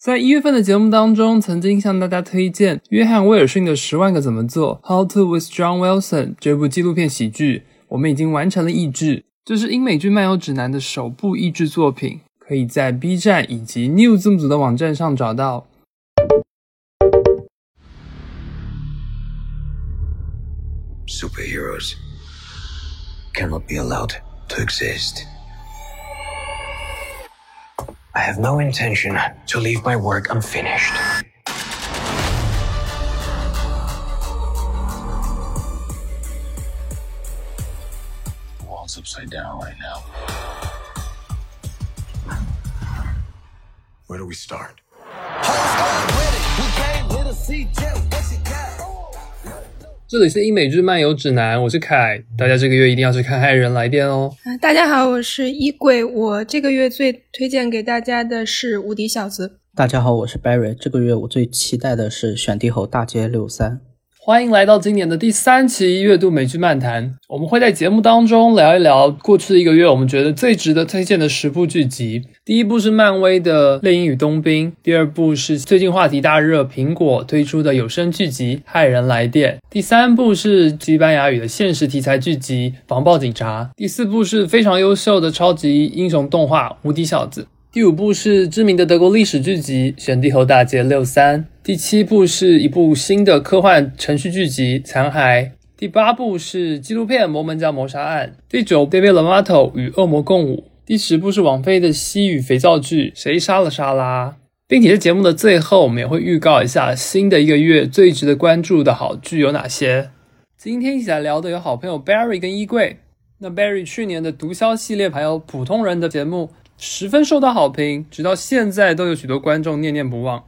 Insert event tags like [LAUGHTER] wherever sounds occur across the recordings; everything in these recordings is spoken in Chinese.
在一月份的节目当中，曾经向大家推荐约翰威尔逊的《十万个怎么做》（How to with John Wilson） 这部纪录片喜剧，我们已经完成了译制，这是英美剧漫游指南的首部译制作品，可以在 B 站以及 New 字幕组的网站上找到。Superheroes cannot be allowed to exist. I have no intention to leave my work unfinished. The world's upside down right now. Where do we start? 这里是英美剧漫游指南，我是凯，大家这个月一定要去看《爱人来电》哦。大家好，我是衣柜，我这个月最推荐给大家的是《无敌小子》。大家好，我是 Barry，这个月我最期待的是《选帝侯大街六三》。欢迎来到今年的第三期月度美剧漫谈。我们会在节目当中聊一聊过去的一个月我们觉得最值得推荐的十部剧集。第一部是漫威的《猎鹰与冬兵》，第二部是最近话题大热苹果推出的有声剧集《骇人来电》，第三部是西班牙语的现实题材剧集《防暴警察》，第四部是非常优秀的超级英雄动画《无敌小子》。第五部是知名的德国历史剧集《选帝侯大街六三》，第七部是一部新的科幻程序剧集《残骸》，第八部是纪录片《摩门教谋杀案》，第九 David Lamato 与恶魔共舞，第十部是王菲的西语肥皂剧《谁杀了莎拉》，并且在节目的最后，我们也会预告一下新的一个月最值得关注的好剧有哪些。今天一起来聊的有好朋友 Barry 跟衣柜。那 Barry 去年的毒枭系列还有普通人的节目。十分受到好评，直到现在都有许多观众念念不忘。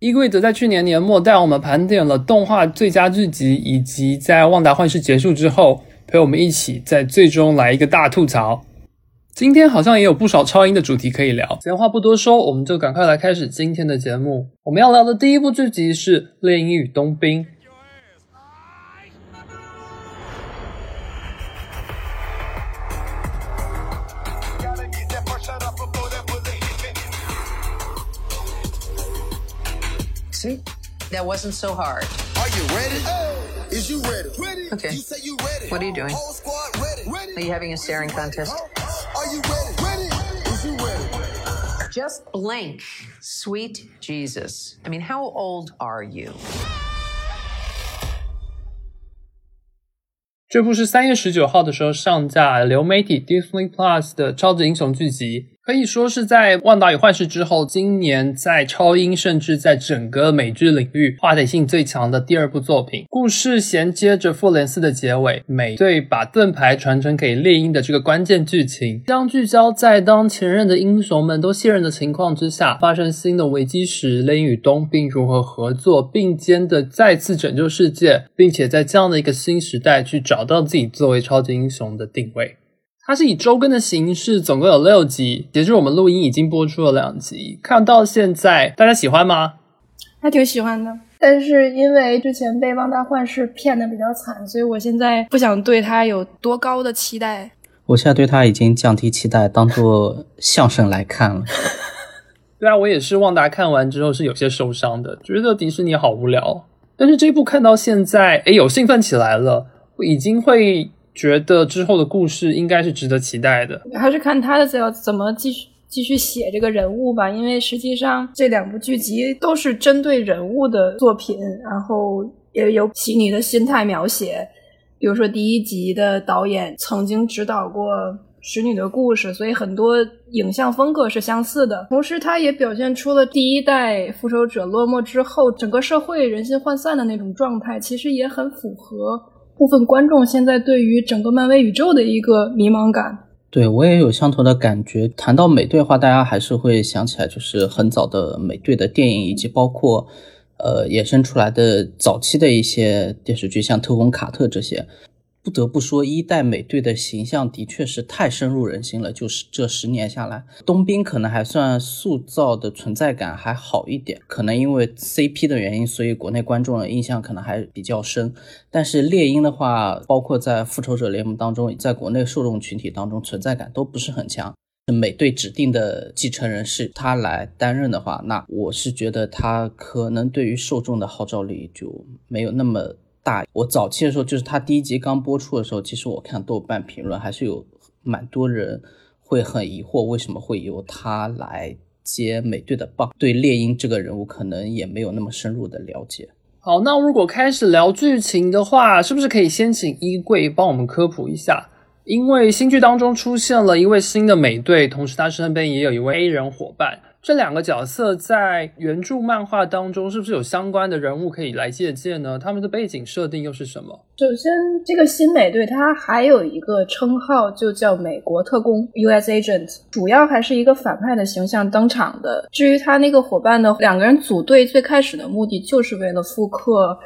衣柜则在去年年末带我们盘点了动画最佳剧集，以及在《旺达幻视》结束之后，陪我们一起在最终来一个大吐槽。今天好像也有不少超英的主题可以聊，闲话不多说，我们就赶快来开始今天的节目。我们要聊的第一部剧集是《猎鹰与冬兵》。See? That wasn't so hard. Are you ready? Is you ready? Ready? Okay. You say you ready. What are you doing? Whole squad ready. Ready? Are you having a staring contest? Are you ready? Ready? Is you ready? Just blink. Sweet Jesus. I mean, how old are you? 这部是三月十九号的时候上架流媒体 Disney Plus 的超级英雄剧集。 可以说是在《万达与幻视》之后，今年在超英甚至在整个美剧领域话题性最强的第二部作品。故事衔接着复联四的结尾，美队把盾牌传承给猎鹰的这个关键剧情，将聚焦在当前任的英雄们都卸任的情况之下，发生新的危机时，猎鹰与冬兵如何合作并肩的再次拯救世界，并且在这样的一个新时代去找到自己作为超级英雄的定位。它是以周更的形式，总共有六集。截至我们录音，已经播出了两集。看到现在，大家喜欢吗？还挺喜欢的，但是因为之前被《旺达幻视》骗的比较惨，所以我现在不想对他有多高的期待。我现在对他已经降低期待，当做相声来看了。[LAUGHS] 对啊，我也是。旺达看完之后是有些受伤的，觉得迪士尼好无聊。但是这部看到现在，哎，有兴奋起来了，已经会。觉得之后的故事应该是值得期待的，还是看他的怎怎么继续继续写这个人物吧。因为实际上这两部剧集都是针对人物的作品，然后也有细腻的心态描写。比如说第一集的导演曾经指导过《使女的故事》，所以很多影像风格是相似的。同时，他也表现出了第一代复仇者落寞之后整个社会人心涣散的那种状态，其实也很符合。部分观众现在对于整个漫威宇宙的一个迷茫感，对我也有相同的感觉。谈到美队的话，大家还是会想起来，就是很早的美队的电影，以及包括呃衍生出来的早期的一些电视剧，像特工卡特这些。不得不说，一代美队的形象的确是太深入人心了。就是这十年下来，冬兵可能还算塑造的存在感还好一点，可能因为 CP 的原因，所以国内观众的印象可能还比较深。但是猎鹰的话，包括在复仇者联盟当中，在国内受众群体当中存在感都不是很强。美队指定的继承人是他来担任的话，那我是觉得他可能对于受众的号召力就没有那么大。我早期的时候，就是他第一集刚播出的时候，其实我看豆瓣评论还是有蛮多人会很疑惑，为什么会由他来接美队的棒？对猎鹰这个人物可能也没有那么深入的了解。好，那如果开始聊剧情的话，是不是可以先请衣柜帮我们科普一下？因为新剧当中出现了一位新的美队，同时他身边也有一位 A 人伙伴。这两个角色在原著漫画当中是不是有相关的人物可以来借鉴呢？他们的背景设定又是什么？首先，这个新美队他还有一个称号，就叫美国特工 （U.S. Agent），主要还是一个反派的形象登场的。至于他那个伙伴呢两个人组队，最开始的目的就是为了复刻。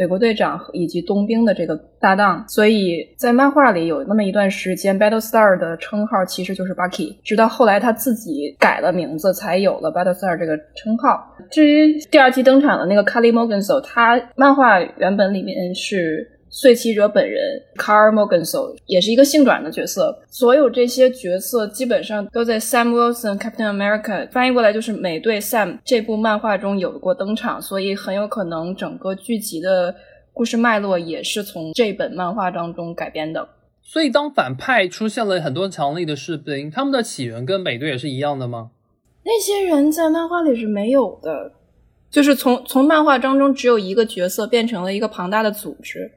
美国队长以及冬兵的这个搭档，所以在漫画里有那么一段时间，Battlestar 的称号其实就是 Bucky，直到后来他自己改了名字，才有了 Battlestar 这个称号。至于第二季登场的那个 Kali Morganso，他漫画原本里面是。碎骑者本人 Carl Morganso 也是一个性转的角色，所有这些角色基本上都在 Sam Wilson Captain America 翻译过来就是美队 Sam 这部漫画中有过登场，所以很有可能整个剧集的故事脉络也是从这本漫画当中改编的。所以当反派出现了很多强力的士兵，他们的起源跟美队也是一样的吗？那些人在漫画里是没有的，就是从从漫画当中只有一个角色变成了一个庞大的组织。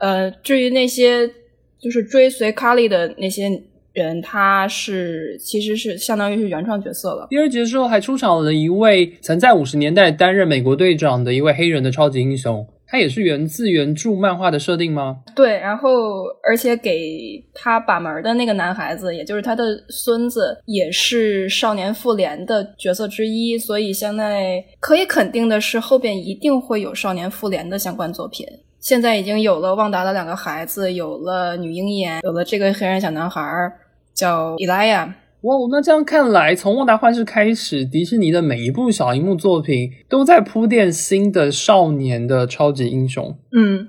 呃，至于那些就是追随卡莉的那些人，他是其实是相当于是原创角色了。第二集的时候还出场了一位曾在五十年代担任美国队长的一位黑人的超级英雄，他也是源自原著漫画的设定吗？对，然后而且给他把门的那个男孩子，也就是他的孙子，也是少年复联的角色之一，所以现在可以肯定的是，后边一定会有少年复联的相关作品。现在已经有了旺达的两个孩子，有了女鹰眼，有了这个黑人小男孩叫伊莱亚。哇，那这样看来，从旺达幻视开始，迪士尼的每一部小荧幕作品都在铺垫新的少年的超级英雄。嗯，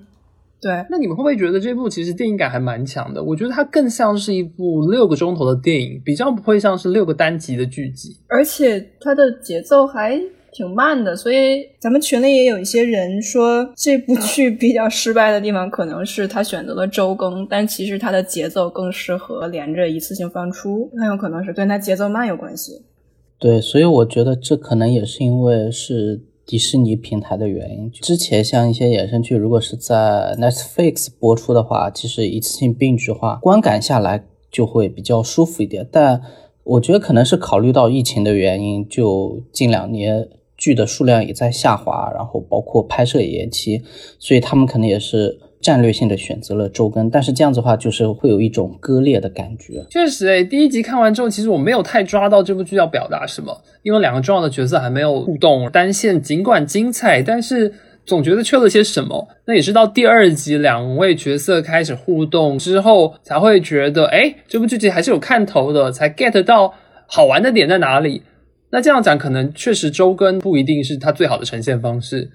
对。那你们会不会觉得这部其实电影感还蛮强的？我觉得它更像是一部六个钟头的电影，比较不会像是六个单集的剧集，而且它的节奏还。挺慢的，所以咱们群里也有一些人说这部剧比较失败的地方，可能是他选择了周更，但其实它的节奏更适合连着一次性放出，很有可能是跟它节奏慢有关系。对，所以我觉得这可能也是因为是迪士尼平台的原因。之前像一些衍生剧，如果是在 Netflix 播出的话，其实一次性并剧化，观感下来就会比较舒服一点。但我觉得可能是考虑到疫情的原因，就近两年。剧的数量也在下滑，然后包括拍摄也延期，所以他们可能也是战略性的选择了周更。但是这样子的话，就是会有一种割裂的感觉。确实，诶，第一集看完之后，其实我没有太抓到这部剧要表达什么，因为两个重要的角色还没有互动，单线尽管精彩，但是总觉得缺了些什么。那也是到第二集两位角色开始互动之后，才会觉得，哎，这部剧集还是有看头的，才 get 到好玩的点在哪里。那这样讲，可能确实周更不一定是它最好的呈现方式。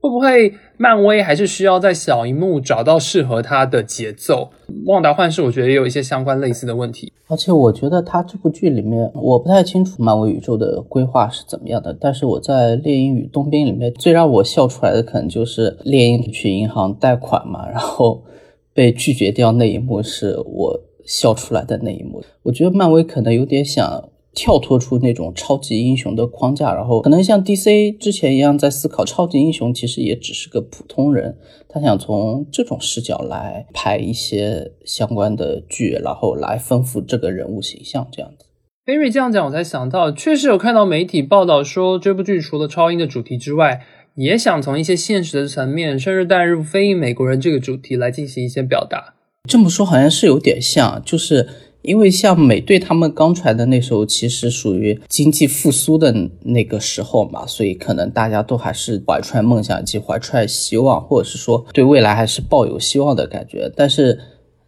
会不会漫威还是需要在小荧幕找到适合它的节奏？旺达幻视我觉得也有一些相关类似的问题。而且我觉得它这部剧里面，我不太清楚漫威宇宙的规划是怎么样的。但是我在《猎鹰与冬兵》里面最让我笑出来的，可能就是猎鹰去银行贷款嘛，然后被拒绝掉那一幕，是我笑出来的那一幕。我觉得漫威可能有点想。跳脱出那种超级英雄的框架，然后可能像 DC 之前一样，在思考超级英雄其实也只是个普通人。他想从这种视角来拍一些相关的剧，然后来丰富这个人物形象。这样子，Barry 这样讲，我才想到，确实有看到媒体报道说，这部剧除了超英的主题之外，也想从一些现实的层面，甚至带入非裔美国人这个主题来进行一些表达。这么说好像是有点像，就是。因为像美队他们刚出来的那时候，其实属于经济复苏的那个时候嘛，所以可能大家都还是怀揣梦想以及怀揣希望，或者是说对未来还是抱有希望的感觉。但是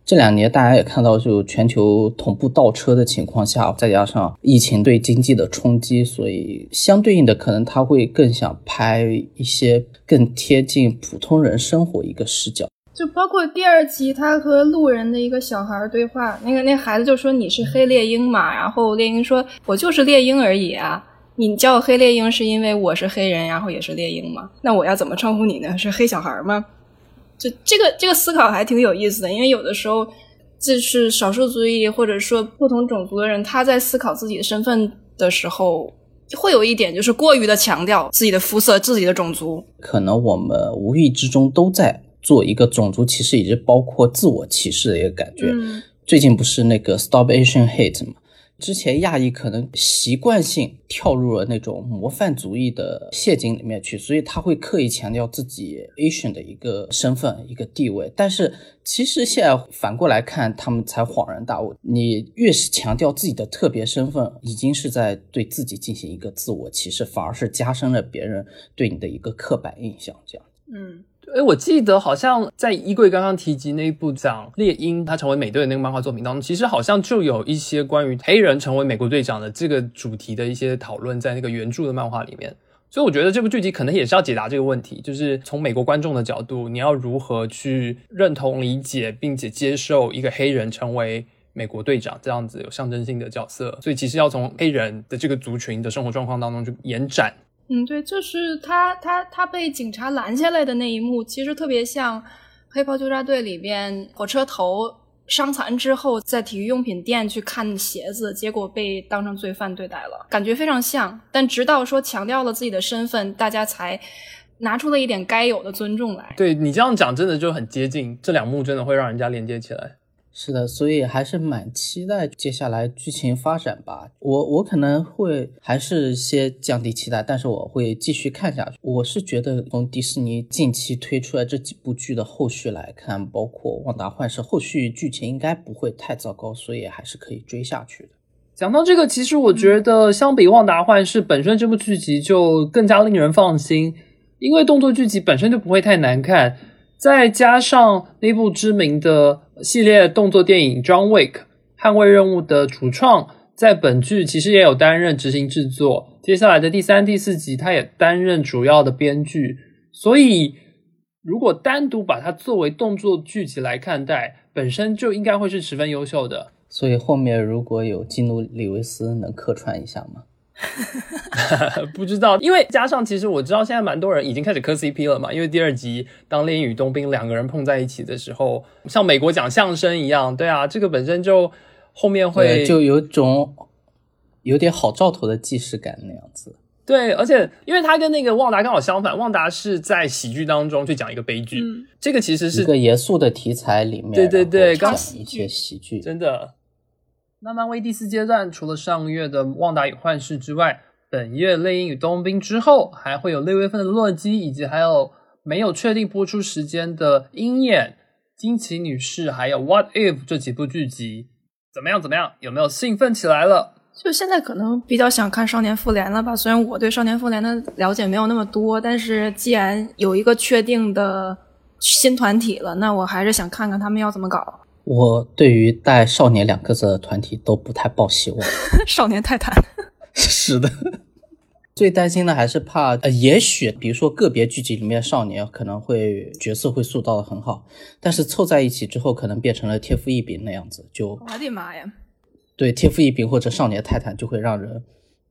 这两年大家也看到，就全球同步倒车的情况下，再加上疫情对经济的冲击，所以相对应的，可能他会更想拍一些更贴近普通人生活一个视角。就包括第二集他和路人的一个小孩对话，那个那孩子就说你是黑猎鹰嘛，然后猎鹰说我就是猎鹰而已啊，你叫我黑猎鹰是因为我是黑人，然后也是猎鹰嘛，那我要怎么称呼你呢？是黑小孩吗？就这个这个思考还挺有意思的，因为有的时候这是少数族裔或者说不同种族的人，他在思考自己的身份的时候，会有一点就是过于的强调自己的肤色、自己的种族。可能我们无意之中都在做一个种族歧视，以及包括自我歧视的一个感觉。嗯最近不是那个 Stop Asian Hate 吗？之前亚裔可能习惯性跳入了那种模范主义的陷阱里面去，所以他会刻意强调自己 Asian 的一个身份、一个地位。但是其实现在反过来看，他们才恍然大悟：你越是强调自己的特别身份，已经是在对自己进行一个自我歧视，反而是加深了别人对你的一个刻板印象。这样。嗯，哎，我记得好像在衣柜刚刚提及那一部讲猎鹰他成为美队的那个漫画作品当中，其实好像就有一些关于黑人成为美国队长的这个主题的一些讨论在那个原著的漫画里面。所以我觉得这部剧集可能也是要解答这个问题，就是从美国观众的角度，你要如何去认同、理解并且接受一个黑人成为美国队长这样子有象征性的角色。所以其实要从黑人的这个族群的生活状况当中去延展。嗯，对，就是他他他被警察拦下来的那一幕，其实特别像《黑袍纠察队》里边火车头伤残之后，在体育用品店去看鞋子，结果被当成罪犯对待了，感觉非常像。但直到说强调了自己的身份，大家才拿出了一点该有的尊重来。对你这样讲，真的就很接近，这两幕真的会让人家连接起来。是的，所以还是蛮期待接下来剧情发展吧。我我可能会还是先降低期待，但是我会继续看下去。我是觉得从迪士尼近期推出来这几部剧的后续来看，包括《旺达幻视》，后续剧情应该不会太糟糕，所以还是可以追下去的。讲到这个，其实我觉得相比《旺达幻视》本身这部剧集就更加令人放心，因为动作剧集本身就不会太难看，再加上那部知名的系列动作电影《John Wick》捍卫任务的主创，在本剧其实也有担任执行制作，接下来的第三、第四集他也担任主要的编剧，所以如果单独把它作为动作剧集来看待，本身就应该会是十分优秀的。所以后面如果有基努里维斯能客串一下吗？[LAUGHS] 不知道，因为加上其实我知道现在蛮多人已经开始磕 CP 了嘛，因为第二集当猎鹰与冬兵两个人碰在一起的时候，像美国讲相声一样，对啊，这个本身就后面会，就有种有点好兆头的既视感那样子。对，而且因为他跟那个旺达刚好相反，旺达是在喜剧当中去讲一个悲剧，嗯这个其实是一个严肃的题材里面，对对对刚一些喜剧，真的。那漫威第四阶段除了上个月的《旺达与幻视》之外，本月《猎鹰与冬兵》之后，还会有六月份的《洛基》，以及还有没有确定播出时间的《鹰眼》、《惊奇女士》还有《What If》这几部剧集。怎么样？怎么样？有没有兴奋起来了？就现在可能比较想看少年复联了吧，虽然我对少年复联的了解没有那么多，但是既然有一个确定的新团体了，那我还是想看看他们要怎么搞。我对于带“少年”两个字的团体都不太抱希望。[LAUGHS] 少年泰坦，[LAUGHS] 是的，最担心的还是怕，呃，也许比如说个别剧集里面少年可能会角色会塑造的很好，但是凑在一起之后，可能变成了天赋异禀那样子，就我的妈呀！对天赋异禀或者少年泰坦就会让人，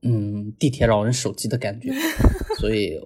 嗯，地铁老人手机的感觉，所以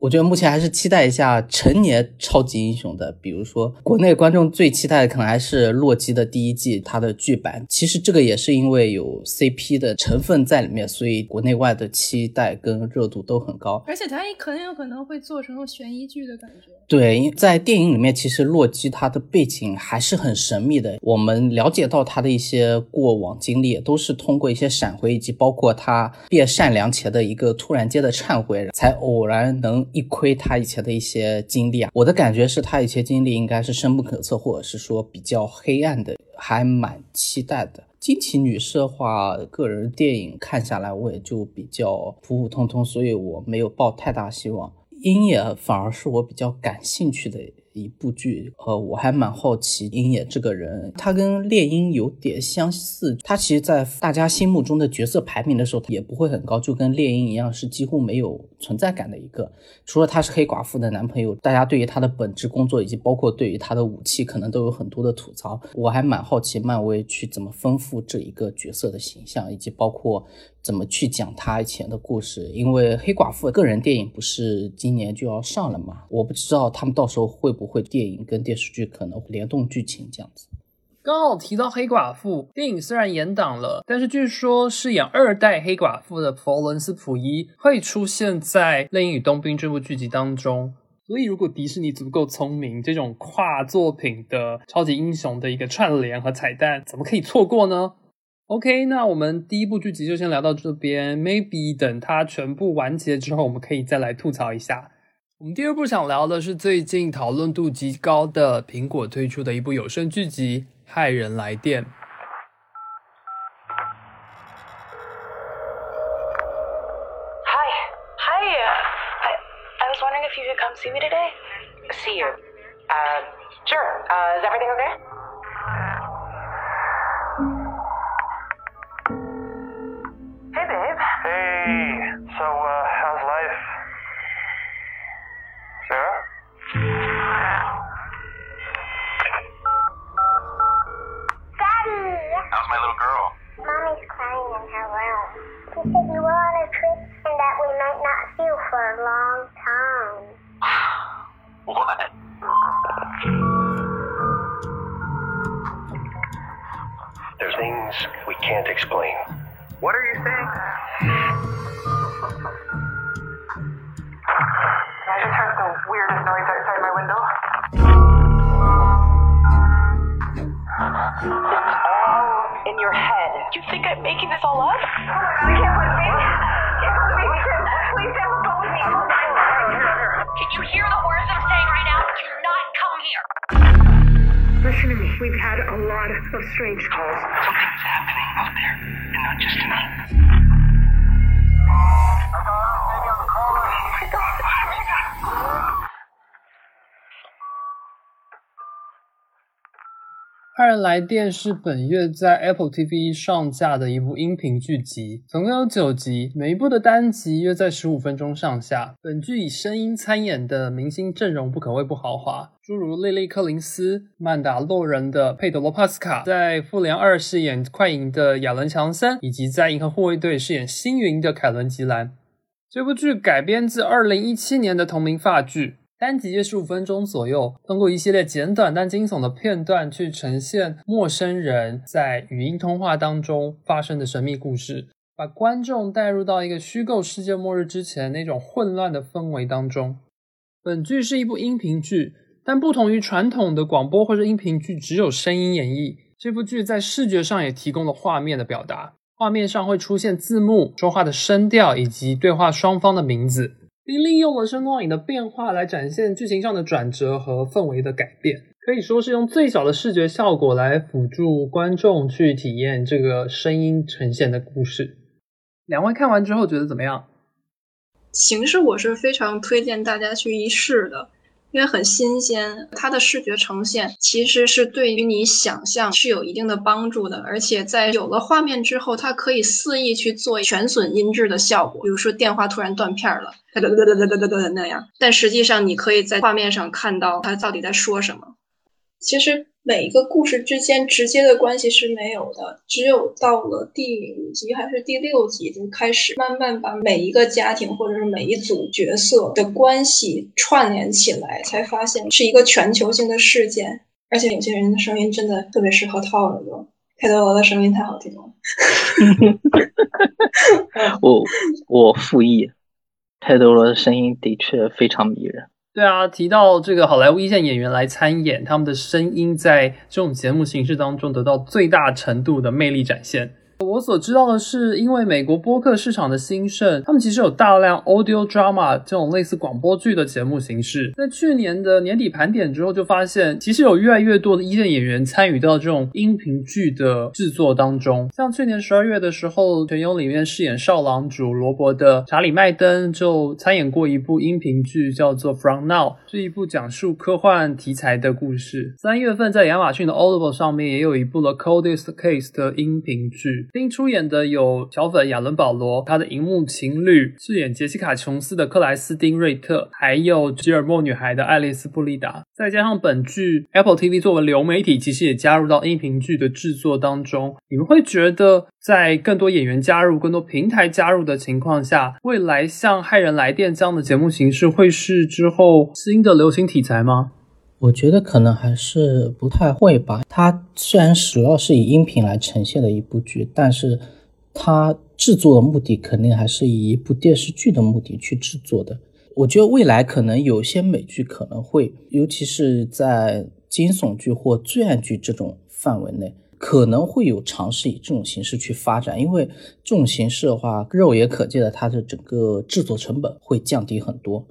我我觉得目前还是期待一下成年超级英雄的，比如说国内观众最期待的可能还是洛基的第一季它的剧版。其实这个也是因为有 CP 的成分在里面，所以国内外的期待跟热度都很高。而且它也很有可能会做成悬疑剧的感觉。对，因在电影里面，其实洛基他的背景还是很神秘的。我们了解到他的一些过往经历，都是通过一些闪回，以及包括他变善良前的一个突然间的忏悔，才偶然能一窥他以前的一些经历啊。我的感觉是他以前经历应该是深不可测，或者是说比较黑暗的，还蛮期待的。惊奇女士的话，个人电影看下来，我也就比较普普通通，所以我没有抱太大希望。鹰眼反而是我比较感兴趣的一部剧。呃，我还蛮好奇鹰眼这个人，他跟猎鹰有点相似。他其实，在大家心目中的角色排名的时候，也不会很高，就跟猎鹰一样，是几乎没有存在感的一个。除了他是黑寡妇的男朋友，大家对于他的本职工作以及包括对于他的武器，可能都有很多的吐槽。我还蛮好奇漫威去怎么丰富这一个角色的形象，以及包括怎么去讲他以前的故事。因为黑寡妇个人电影不是今年就要上了嘛，我不知道他们到时候会不会电影跟电视剧可能联动剧情这样子。刚好提到黑寡妇电影，虽然延档了，但是据说饰演二代黑寡妇的佛伦斯·普伊会出现在《猎鹰与冬兵》这部剧集当中。所以，如果迪士尼足够聪明，这种跨作品的超级英雄的一个串联和彩蛋，怎么可以错过呢？OK，那我们第一部剧集就先聊到这边，maybe 等它全部完结之后，我们可以再来吐槽一下。我们第二部想聊的是最近讨论度极高的苹果推出的一部有声剧集《骇人来电》。Hi. Hi. uh, I, I was wondering if you could come see me today. See you. Uh, sure. Uh, is everything okay? Long time. [SIGHS] What? There's things we can't explain. What are you saying? I just heard the weirdest noise outside my window. It's all in your head. You think I'm making this all up? Strange calls. Something's happening out there, and not just tonight.《人来电》是本月在 Apple TV 上架的一部音频剧集，总共有九集，每一部的单集约在十五分钟上下。本剧以声音参演的明星阵容不可谓不豪华，诸如莉莉·柯林斯、曼达洛人的佩德罗·帕斯卡，在《复联二》饰演快银的亚伦·强森，以及在《银河护卫队》饰演星云的凯伦·吉兰。这部剧改编自二零一七年的同名法剧，单集约十五分钟左右，通过一系列简短但惊悚的片段去呈现陌生人在语音通话当中发生的神秘故事，把观众带入到一个虚构世界末日之前那种混乱的氛围当中。本剧是一部音频剧，但不同于传统的广播或者音频剧只有声音演绎，这部剧在视觉上也提供了画面的表达。画面上会出现字幕、说话的声调以及对话双方的名字，并利用了声光影的变化来展现剧情上的转折和氛围的改变。可以说是用最小的视觉效果来辅助观众去体验这个声音呈现的故事。两位看完之后觉得怎么样？形式我是非常推荐大家去一试的，因为很新鲜，它的视觉呈现其实是对于你想象是有一定的帮助的，而且在有了画面之后，它可以肆意去做全损音质的效果，比如说电话突然断片了，哒哒哒哒哒哒哒那样，但实际上你可以在画面上看到它到底在说什么。其实每一个故事之间直接的关系是没有的，只有到了第五集还是第六集就开始慢慢把每一个家庭或者是每一组角色的关系串联起来，才发现是一个全球性的事件。而且有些人的声音真的特别适合掏耳朵，佩德罗的声音太好听了。[LAUGHS] 我我附议，泰德罗的声音的确非常迷人。对啊，提到这个好莱坞一线演员来参演，他们的声音在这种节目形式当中得到最大程度的魅力展现。我所知道的是，因为美国播客市场的兴盛，他们其实有大量 audio drama 这种类似广播剧的节目形式。在去年的年底盘点之后，就发现其实有越来越多的一线演员参与到这种音频剧的制作当中。像去年十二月的时候，《全游》里面饰演少郎主罗伯的查理麦登就参演过一部音频剧，叫做《From Now》，是一部讲述科幻题材的故事。三月份在亚马逊的 Audible 上面也有一部《了 Coldest Case》的音频剧。并出演的有小粉亚伦保罗，他的荧幕情侣饰演杰西卡琼斯的克莱斯丁瑞特，还有吉尔莫女孩的爱丽丝布利达，再加上本剧 Apple TV 作为流媒体，其实也加入到音频剧的制作当中。你们会觉得，在更多演员加入、更多平台加入的情况下，未来像《骇人来电》这样的节目形式会是之后新的流行题材吗？我觉得可能还是不太会吧。它虽然主要是以音频来呈现的一部剧，但是它制作的目的肯定还是以一部电视剧的目的去制作的。我觉得未来可能有些美剧可能会，尤其是在惊悚剧或罪案剧这种范围内，可能会有尝试以这种形式去发展。因为这种形式的话，肉眼可见的，它的整个制作成本会降低很多。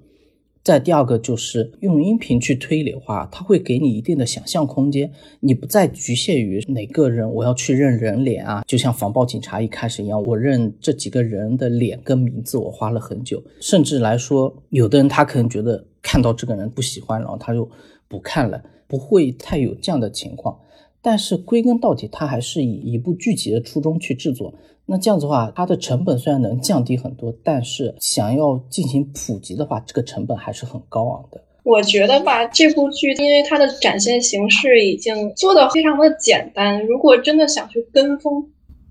再第二个就是用音频去推理的话，它会给你一定的想象空间，你不再局限于哪个人，我要去认人脸啊，就像防暴警察一开始一样，我认这几个人的脸跟名字，我花了很久，甚至来说，有的人他可能觉得看到这个人不喜欢，然后他就不看了，不会太有这样的情况。但是归根到底，它还是以一部剧集的初衷去制作。那这样子的话，它的成本虽然能降低很多，但是想要进行普及的话，这个成本还是很高昂的。我觉得吧，这部剧因为它的展现形式已经做的非常的简单，如果真的想去跟风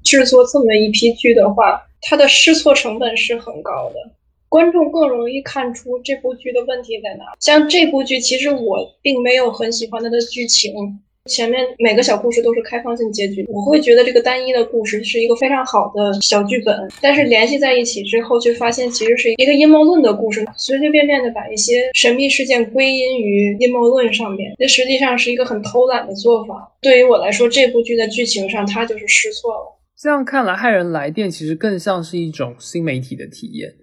制作这么一批剧的话，它的试错成本是很高的，观众更容易看出这部剧的问题在哪。像这部剧，其实我并没有很喜欢它的剧情。前面每个小故事都是开放性结局，我会觉得这个单一的故事是一个非常好的小剧本，但是联系在一起之后，却发现其实是一个阴谋论的故事，随随便便的把一些神秘事件归因于阴谋论上面，这实际上是一个很偷懒的做法。对于我来说，这部剧的剧情上，它就是失错了。这样看来，《骇人来电》其实更像是一种新媒体的体验。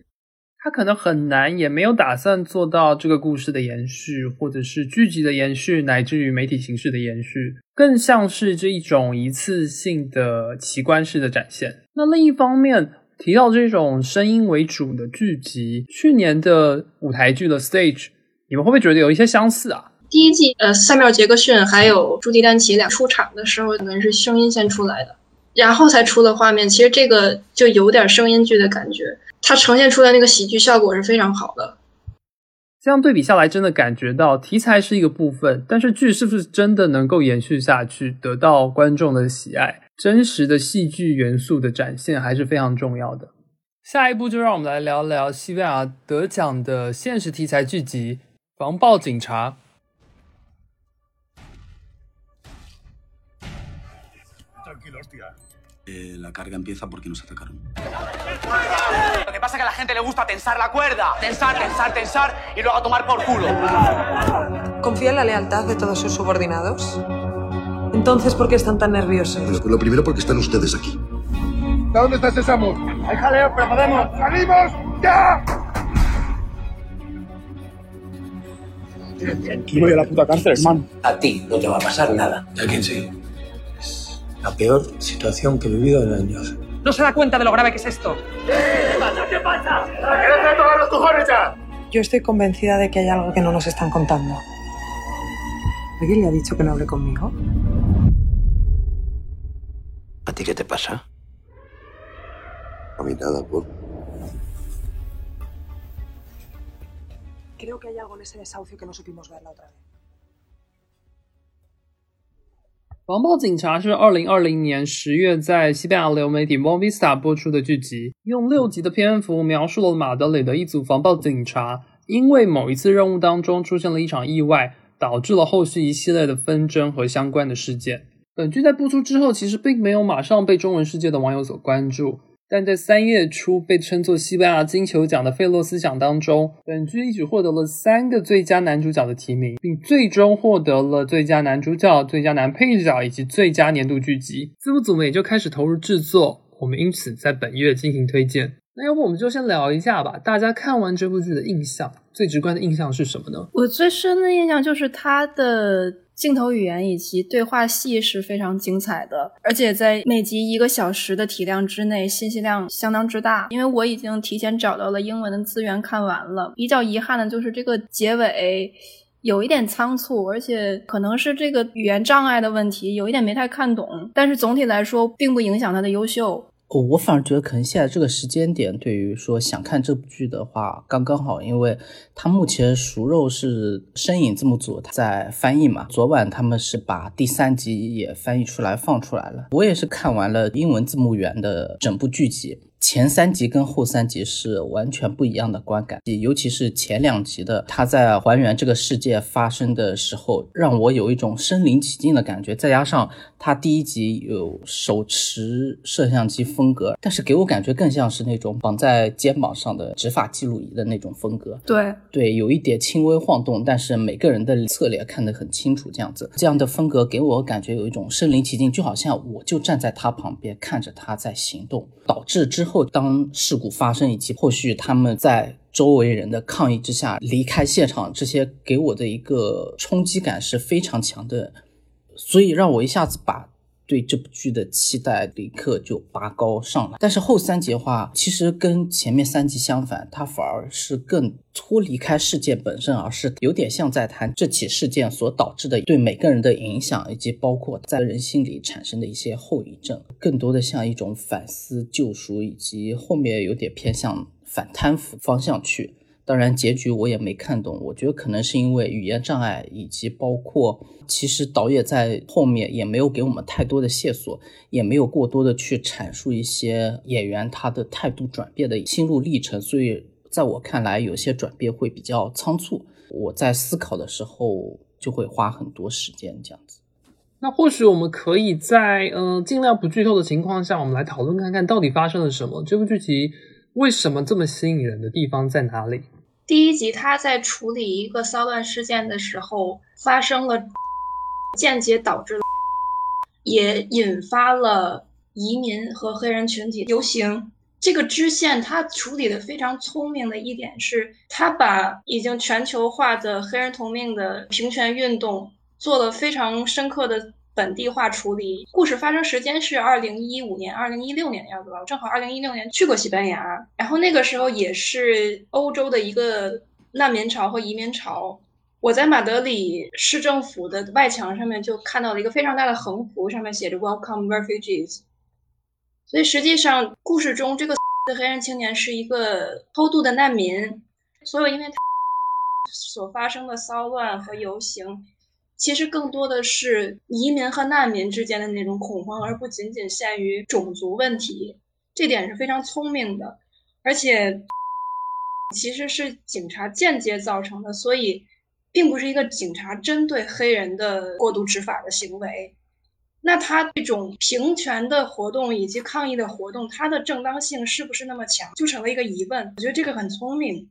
他可能很难，也没有打算做到这个故事的延续，或者是剧集的延续，乃至于媒体形式的延续，更像是这一种一次性的奇观式的展现。那另一方面，提到这种声音为主的剧集，去年的舞台剧的 Stage，你们会不会觉得有一些相似啊？第一季，呃，塞缪尔·杰克逊还有朱迪·丹奇俩出场的时候，可能是声音先出来的，然后才出的画面。其实这个就有点声音剧的感觉。它呈现出来那个喜剧效果是非常好的。这样对比下来，真的感觉到题材是一个部分，但是剧是不是真的能够延续下去，得到观众的喜爱，真实的戏剧元素的展现还是非常重要的。下一步就让我们来聊聊西班牙得奖的现实题材剧集《防暴警察》。Eh, la carga empieza porque nos atacaron. Lo que pasa es que a la gente le gusta tensar la cuerda. Tensar, tensar, tensar y luego a tomar por culo. ¿Confía en la lealtad de todos sus subordinados? Entonces, ¿por qué están tan nerviosos? Pues lo primero porque están ustedes aquí. ¿Dónde está Sésamo? Hay jaleo, pero podemos. ¡Salimos! ¡Ya! Tranquilo y a la puta cárcel, hermano. A ti no te va a pasar nada. ¿A quién sí? La peor situación que he vivido en años. ¿No se da cuenta de lo grave que es esto? ¿Qué pasa? ¿Qué pasa? ¡Quédate todos los cojones ya! Yo estoy convencida de que hay algo que no nos están contando. ¿Alguien le ha dicho que no hable conmigo? ¿A ti qué te pasa? A mí nada, por. Creo que hay algo en ese desahucio que no supimos ver la otra vez. 防暴警察是二零二零年十月在西班牙流媒体 Movista 播出的剧集，用六集的篇幅描述了马德里的一组防暴警察因为某一次任务当中出现了一场意外，导致了后续一系列的纷争和相关的事件。本剧在播出之后，其实并没有马上被中文世界的网友所关注。但在三月初被称作西班牙金球奖的费洛斯奖当中，本剧一举获得了三个最佳男主角的提名，并最终获得了最佳男主角、最佳男配角以及最佳年度剧集。字幕组们也就开始投入制作，我们因此在本月进行推荐。那要不我们就先聊一下吧，大家看完这部剧的印象，最直观的印象是什么呢？我最深的印象就是它的镜头语言以及对话戏是非常精彩的，而且在每集一个小时的体量之内，信息量相当之大。因为我已经提前找到了英文的资源看完了，比较遗憾的就是这个结尾有一点仓促，而且可能是这个语言障碍的问题，有一点没太看懂。但是总体来说，并不影响它的优秀。我我反而觉得可能现在这个时间点，对于说想看这部剧的话，刚刚好，因为他目前熟肉是身影字幕组在翻译嘛，昨晚他们是把第三集也翻译出来放出来了。我也是看完了英文字幕源的整部剧集。前三集跟后三集是完全不一样的观感，尤其是前两集的，他在还原这个世界发生的时候，让我有一种身临其境的感觉。再加上他第一集有手持摄像机风格，但是给我感觉更像是那种绑在肩膀上的执法记录仪的那种风格。对对，有一点轻微晃动，但是每个人的侧脸看得很清楚，这样子，这样的风格给我感觉有一种身临其境，就好像我就站在他旁边看着他在行动，导致之后。后，当事故发生以及后续他们在周围人的抗议之下离开现场，这些给我的一个冲击感是非常强的，所以让我一下子把。对这部剧的期待立刻就拔高上来，但是后三集的话，其实跟前面三集相反，它反而是更脱离开事件本身，而是有点像在谈这起事件所导致的对每个人的影响，以及包括在人心里产生的一些后遗症，更多的像一种反思、救赎，以及后面有点偏向反贪腐方向去。当然，结局我也没看懂。我觉得可能是因为语言障碍，以及包括其实导演在后面也没有给我们太多的线索，也没有过多的去阐述一些演员他的态度转变的心路历程。所以在我看来，有些转变会比较仓促。我在思考的时候就会花很多时间这样子。那或许我们可以在嗯尽量不剧透的情况下，我们来讨论看看到底发生了什么。这部剧集为什么这么吸引人的地方在哪里？第一集，他在处理一个骚乱事件的时候，发生了间接导致了，也引发了移民和黑人群体游行。这个支线他处理的非常聪明的一点是，他把已经全球化的黑人同命的平权运动做了非常深刻的。本地化处理，故事发生时间是二零一五年、二零一六年的样子吧。正好二零一六年去过西班牙，然后那个时候也是欧洲的一个难民潮和移民潮。我在马德里市政府的外墙上面就看到了一个非常大的横幅，上面写着 “Welcome refugees”。所以实际上，故事中这个的黑人青年是一个偷渡的难民，所有因为他所发生的骚乱和游行。其实更多的是移民和难民之间的那种恐慌，而不仅仅限于种族问题。这点是非常聪明的，而且其实是警察间接造成的，所以并不是一个警察针对黑人的过度执法的行为。那他这种平权的活动以及抗议的活动，它的正当性是不是那么强，就成了一个疑问。我觉得这个很聪明。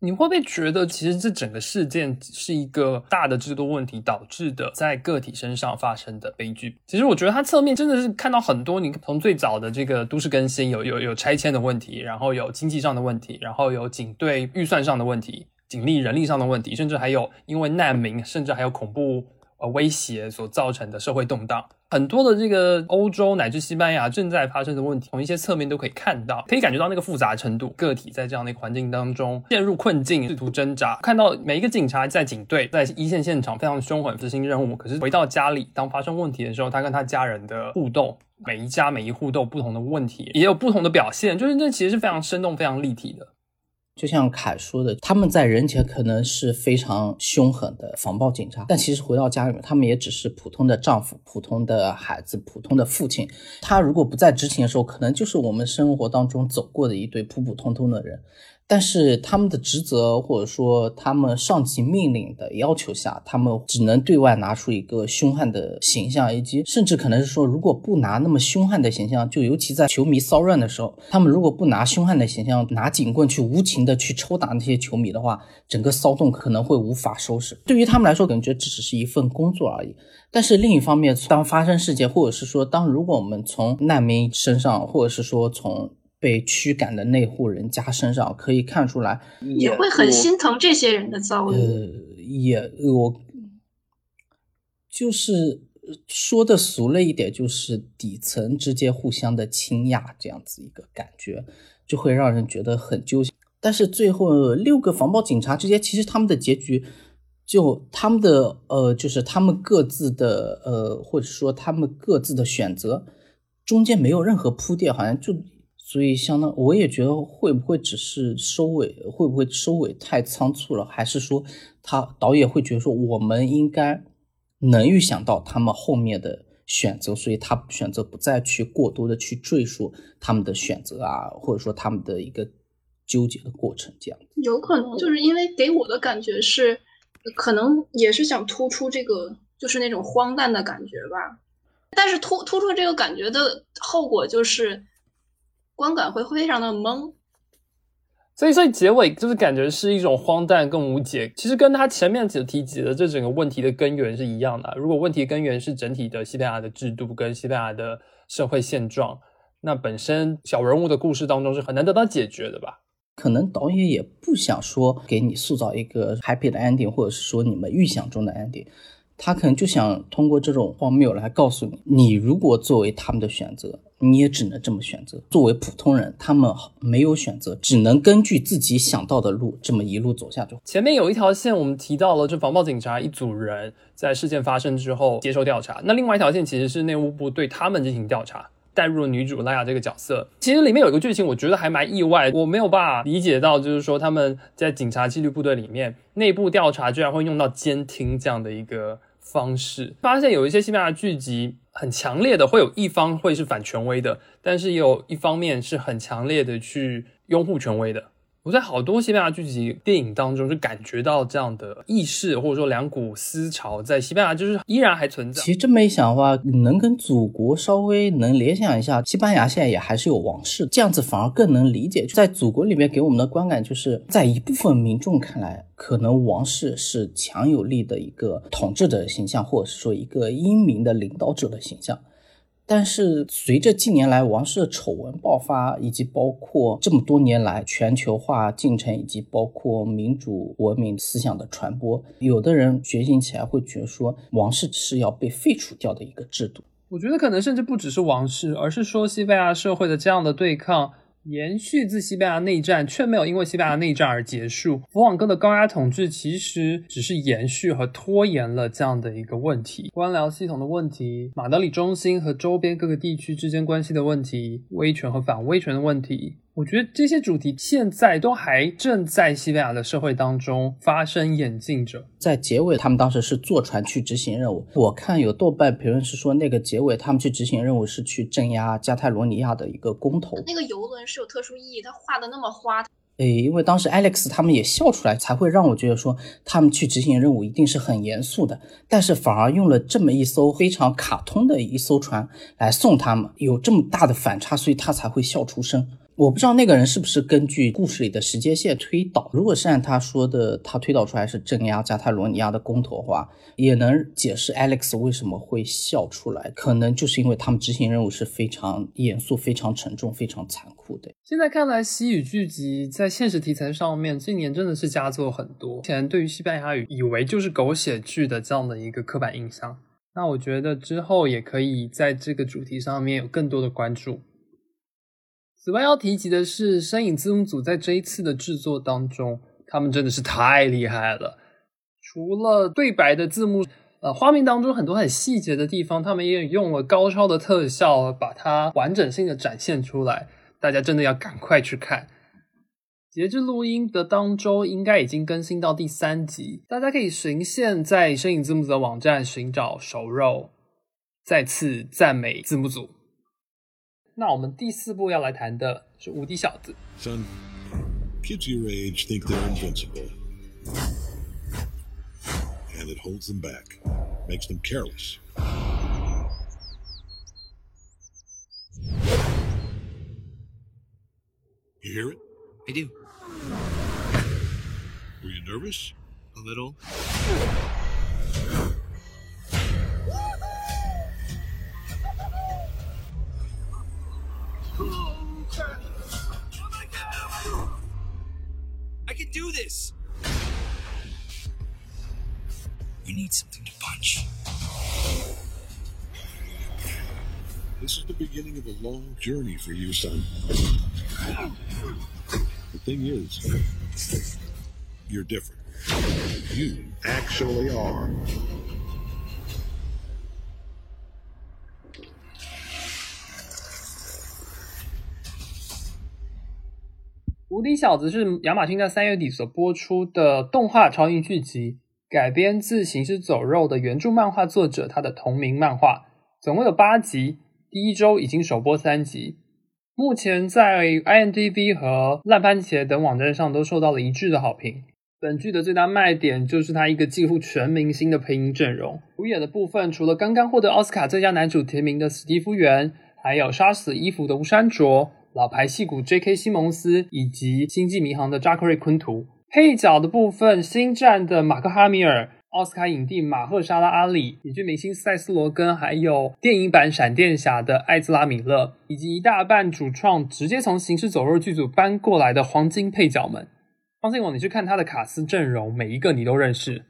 你会不会觉得，其实这整个事件是一个大的制度问题导致的，在个体身上发生的悲剧？其实我觉得它侧面真的是看到很多，你从最早的这个都市更新，有有有拆迁的问题，然后有经济上的问题，然后有警队预算上的问题，警力人力上的问题，甚至还有因为难民，甚至还有恐怖。呃，威胁所造成的社会动荡，很多的这个欧洲乃至西班牙正在发生的问题，从一些侧面都可以看到，可以感觉到那个复杂程度。个体在这样的一个环境当中陷入困境，试图挣扎。看到每一个警察在警队在一线现场非常凶狠执行任务，可是回到家里，当发生问题的时候，他跟他家人的互动，每一家每一户都有不同的问题，也有不同的表现，就是这其实是非常生动、非常立体的。就像凯说的，他们在人前可能是非常凶狠的防暴警察，但其实回到家里面，他们也只是普通的丈夫、普通的孩子、普通的父亲。他如果不在执勤的时候，可能就是我们生活当中走过的一对普普通通的人。但是他们的职责或者说他们上级命令的要求下，他们只能对外拿出一个凶悍的形象，以及甚至可能是说，如果不拿那么凶悍的形象，就尤其在球迷骚乱的时候，他们如果不拿凶悍的形象，拿警棍去无情的去抽打那些球迷的话，整个骚动可能会无法收拾。对于他们来说，感觉这只是一份工作而已。但是另一方面，当发生事件，或者是说，当如果我们从难民身上，或者是说从被驱赶的那户人家身上可以看出来，也会很心疼这些人的遭遇。呃，也我就是说的俗了一点，就是底层之间互相的倾轧，这样子一个感觉，就会让人觉得很揪心。但是最后六个防暴警察之间，其实他们的结局，就他们的呃，就是他们各自的呃，或者说他们各自的选择，中间没有任何铺垫，好像就。所以，相当我也觉得会不会只是收尾，会不会收尾太仓促了？还是说他导演会觉得说我们应该能预想到他们后面的选择，所以他选择不再去过多的去赘述他们的选择啊，或者说他们的一个纠结的过程，这样有可能就是因为给我的感觉是，可能也是想突出这个就是那种荒诞的感觉吧。但是突突出这个感觉的后果就是。观感会非常的懵，所以所以结尾就是感觉是一种荒诞更无解。其实跟他前面所提及的这整个问题的根源是一样的。如果问题根源是整体的西班牙的制度跟西班牙的社会现状，那本身小人物的故事当中是很难得到解决的吧？可能导演也不想说给你塑造一个 happy 的 ending，或者是说你们预想中的 ending。他可能就想通过这种荒谬来告诉你：你如果作为他们的选择，你也只能这么选择。作为普通人，他们没有选择，只能根据自己想到的路这么一路走下去。前面有一条线，我们提到了，这防暴警察一组人在事件发生之后接受调查。那另外一条线其实是内务部对他们进行调查，带入了女主拉雅这个角色。其实里面有一个剧情，我觉得还蛮意外，我没有办法理解到，就是说他们在警察纪律部队里面内部调查居然会用到监听这样的一个。方式发现有一些西班牙剧集很强烈的，会有一方会是反权威的，但是也有一方面是很强烈的去拥护权威的。我在好多西班牙剧集电影当中就感觉到这样的意识，或者说两股思潮在西班牙就是依然还存在。其实这么一想的话，能跟祖国稍微能联想一下，西班牙现在也还是有王室，这样子反而更能理解。在祖国里面给我们的观感，就是在一部分民众看来，可能王室是强有力的一个统治的形象，或者说一个英明的领导者的形象。但是随着近年来王室的丑闻爆发，以及包括这么多年来全球化进程，以及包括民主文明思想的传播，有的人觉醒起来会觉得说，王室是要被废除掉的一个制度。我觉得可能甚至不只是王室，而是说西班牙社会的这样的对抗。延续自西班牙内战，却没有因为西班牙内战而结束。佛朗哥的高压统治其实只是延续和拖延了这样的一个问题：官僚系统的问题，马德里中心和周边各个地区之间关系的问题，威权和反威权的问题。我觉得这些主题现在都还正在西班牙的社会当中发生演进着。在结尾，他们当时是坐船去执行任务。我看有豆瓣评论是说，那个结尾他们去执行任务是去镇压加泰罗尼亚的一个公投。那个游轮是有特殊意义，它画的那么花。诶，因为当时 Alex 他们也笑出来，才会让我觉得说他们去执行任务一定是很严肃的。但是反而用了这么一艘非常卡通的一艘船来送他们，有这么大的反差，所以他才会笑出声。我不知道那个人是不是根据故事里的时间线推导。如果是按他说的，他推导出来是镇压加泰罗尼亚的公投的话，也能解释 Alex 为什么会笑出来。可能就是因为他们执行任务是非常严肃、非常沉重、非常残酷的。现在看来，西语剧集在现实题材上面，今年真的是佳作很多。以前对于西班牙语以为就是狗血剧的这样的一个刻板印象，那我觉得之后也可以在这个主题上面有更多的关注。此外要提及的是，声影字幕组在这一次的制作当中，他们真的是太厉害了。除了对白的字幕，呃，画面当中很多很细节的地方，他们也用了高超的特效，把它完整性的展现出来。大家真的要赶快去看。截至录音的当周，应该已经更新到第三集，大家可以循线在声影字幕组的网站寻找熟肉。再次赞美字幕组。那我们第四部要来谈的是《无敌小子》。Son, Kids your age think they're invincible. And it holds them back, makes them careless. You hear it? I do. Were you nervous? A little. need something to punch. This is the beginning of a long journey for you, son. The thing is, you're different. You actually are. 《无敌小子》是亚马逊在三月底所播出的动画超英剧集， 改编自《行尸走肉》的原著漫画作者他的同名漫画，总共有八集，第一周已经首播三集，目前在 IMDB 和烂番茄等网站上都受到了一致的好评。本剧的最大卖点就是它一个几乎全明星的配音阵容，主演的部分除了刚刚获得奥斯卡最佳男主提名的史蒂夫·元，还有杀死伊芙的吴珊卓。老牌戏骨 J.K. 西蒙斯以及《星际迷航》的扎克瑞昆图，配角的部分，《星战》的马克哈米尔、奥斯卡影帝马赫沙拉阿里、喜剧明星塞斯罗根，还有电影版闪电侠的艾兹拉米勒，以及一大半主创直接从《行尸走肉》剧组搬过来的黄金配角们。放心我，你去看他的卡斯阵容，每一个你都认识。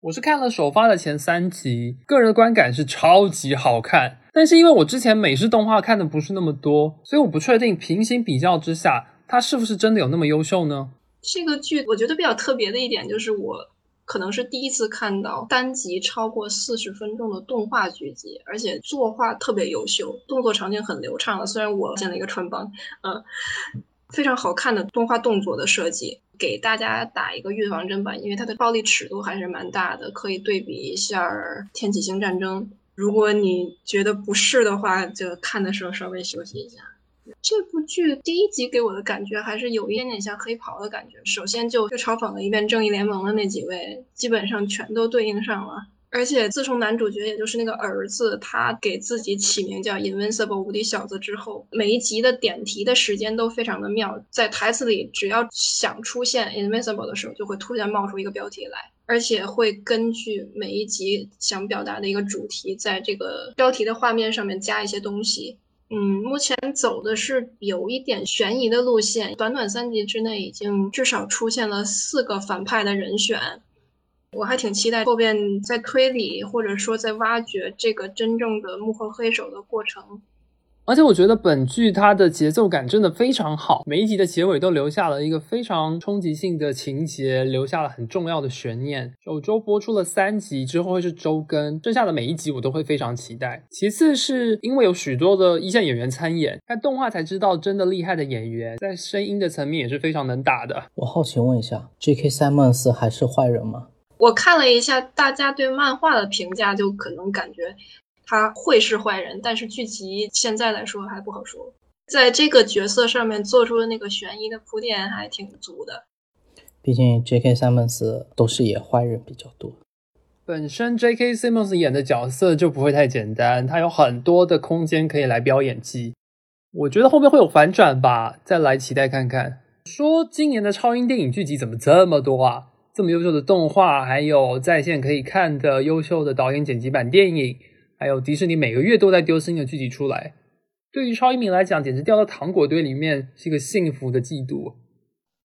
我是看了首发的前三集，个人的观感是超级好看。但是因为我之前美式动画看的不是那么多，所以我不确定平行比较之下，它是不是真的有那么优秀呢？这个剧我觉得比较特别的一点就是，我可能是第一次看到单集超过四十分钟的动画剧集，而且作画特别优秀，动作场景很流畅的。虽然我建了一个穿帮，嗯，非常好看的动画动作的设计。给大家打一个预防针吧，因为它的暴力尺度还是蛮大的，可以对比一下《天启星战争》。如果你觉得不适的话，就看的时候稍微休息一下。这部剧第一集给我的感觉还是有一点点像黑袍的感觉。首先就就嘲讽了一遍正义联盟的那几位，基本上全都对应上了。而且自从男主角，也就是那个儿子，他给自己起名叫 Invincible 无敌小子之后，每一集的点题的时间都非常的妙，在台词里只要想出现 Invincible 的时候，就会突然冒出一个标题来，而且会根据每一集想表达的一个主题，在这个标题的画面上面加一些东西。嗯，目前走的是有一点悬疑的路线，短短三集之内已经至少出现了四个反派的人选。我还挺期待后边在推理或者说在挖掘这个真正的幕后黑手的过程。而且我觉得本剧它的节奏感真的非常好，每一集的结尾都留下了一个非常冲击性的情节，留下了很重要的悬念。首周播出了三集，之后会是周更，剩下的每一集我都会非常期待。其次是因为有许多的一线演员参演，看动画才知道真的厉害的演员，在声音的层面也是非常能打的。我好奇问一下，J.K. Simmons 还是坏人吗？我看了一下大家对漫画的评价，就可能感觉他会是坏人，但是剧集现在来说还不好说。在这个角色上面做出的那个悬疑的铺垫还挺足的。毕竟 J.K. Simmons 都是演坏人比较多，本身 J.K. Simmons 演的角色就不会太简单，他有很多的空间可以来飙演技。我觉得后面会有反转吧，再来期待看看。说今年的超英电影剧集怎么这么多啊？这么优秀的动画，还有在线可以看的优秀的导演剪辑版电影，还有迪士尼每个月都在丢新的剧集出来，对于超英迷来讲，简直掉到糖果堆里面，是一个幸福的季度。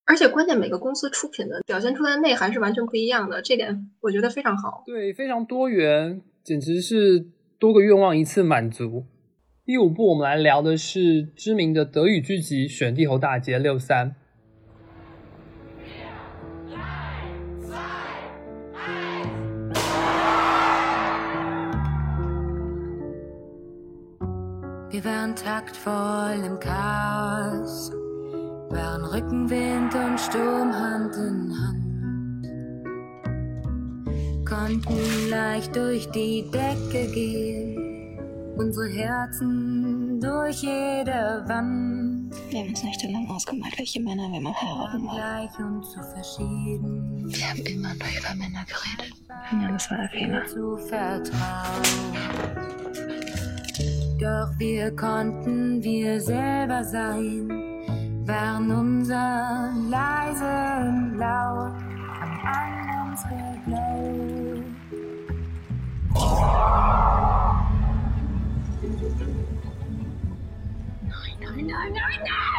而且关键每个公司出品的表现出来的内涵是完全不一样的，这点我觉得非常好。对，非常多元，简直是多个愿望一次满足。第五部我们来聊的是知名的德语剧集《选帝侯大街六三》。Wir waren taktvoll im Chaos, waren Rückenwind und Sturm Hand in Hand, konnten leicht durch die Decke gehen, unsere Herzen durch jede Wand. Wir haben uns nächtelang ausgemalt, welche Männer wir mal heiraten wollen. Gleich und zu verschieden. Wir haben immer nur über Männer geredet. Ja, das war der Fehler. Zu vertrauen. Doch wir konnten wir selber sein, waren unser leise und laut, haben an uns geglaubt. Nein, nein, nein, nein! Jahrelang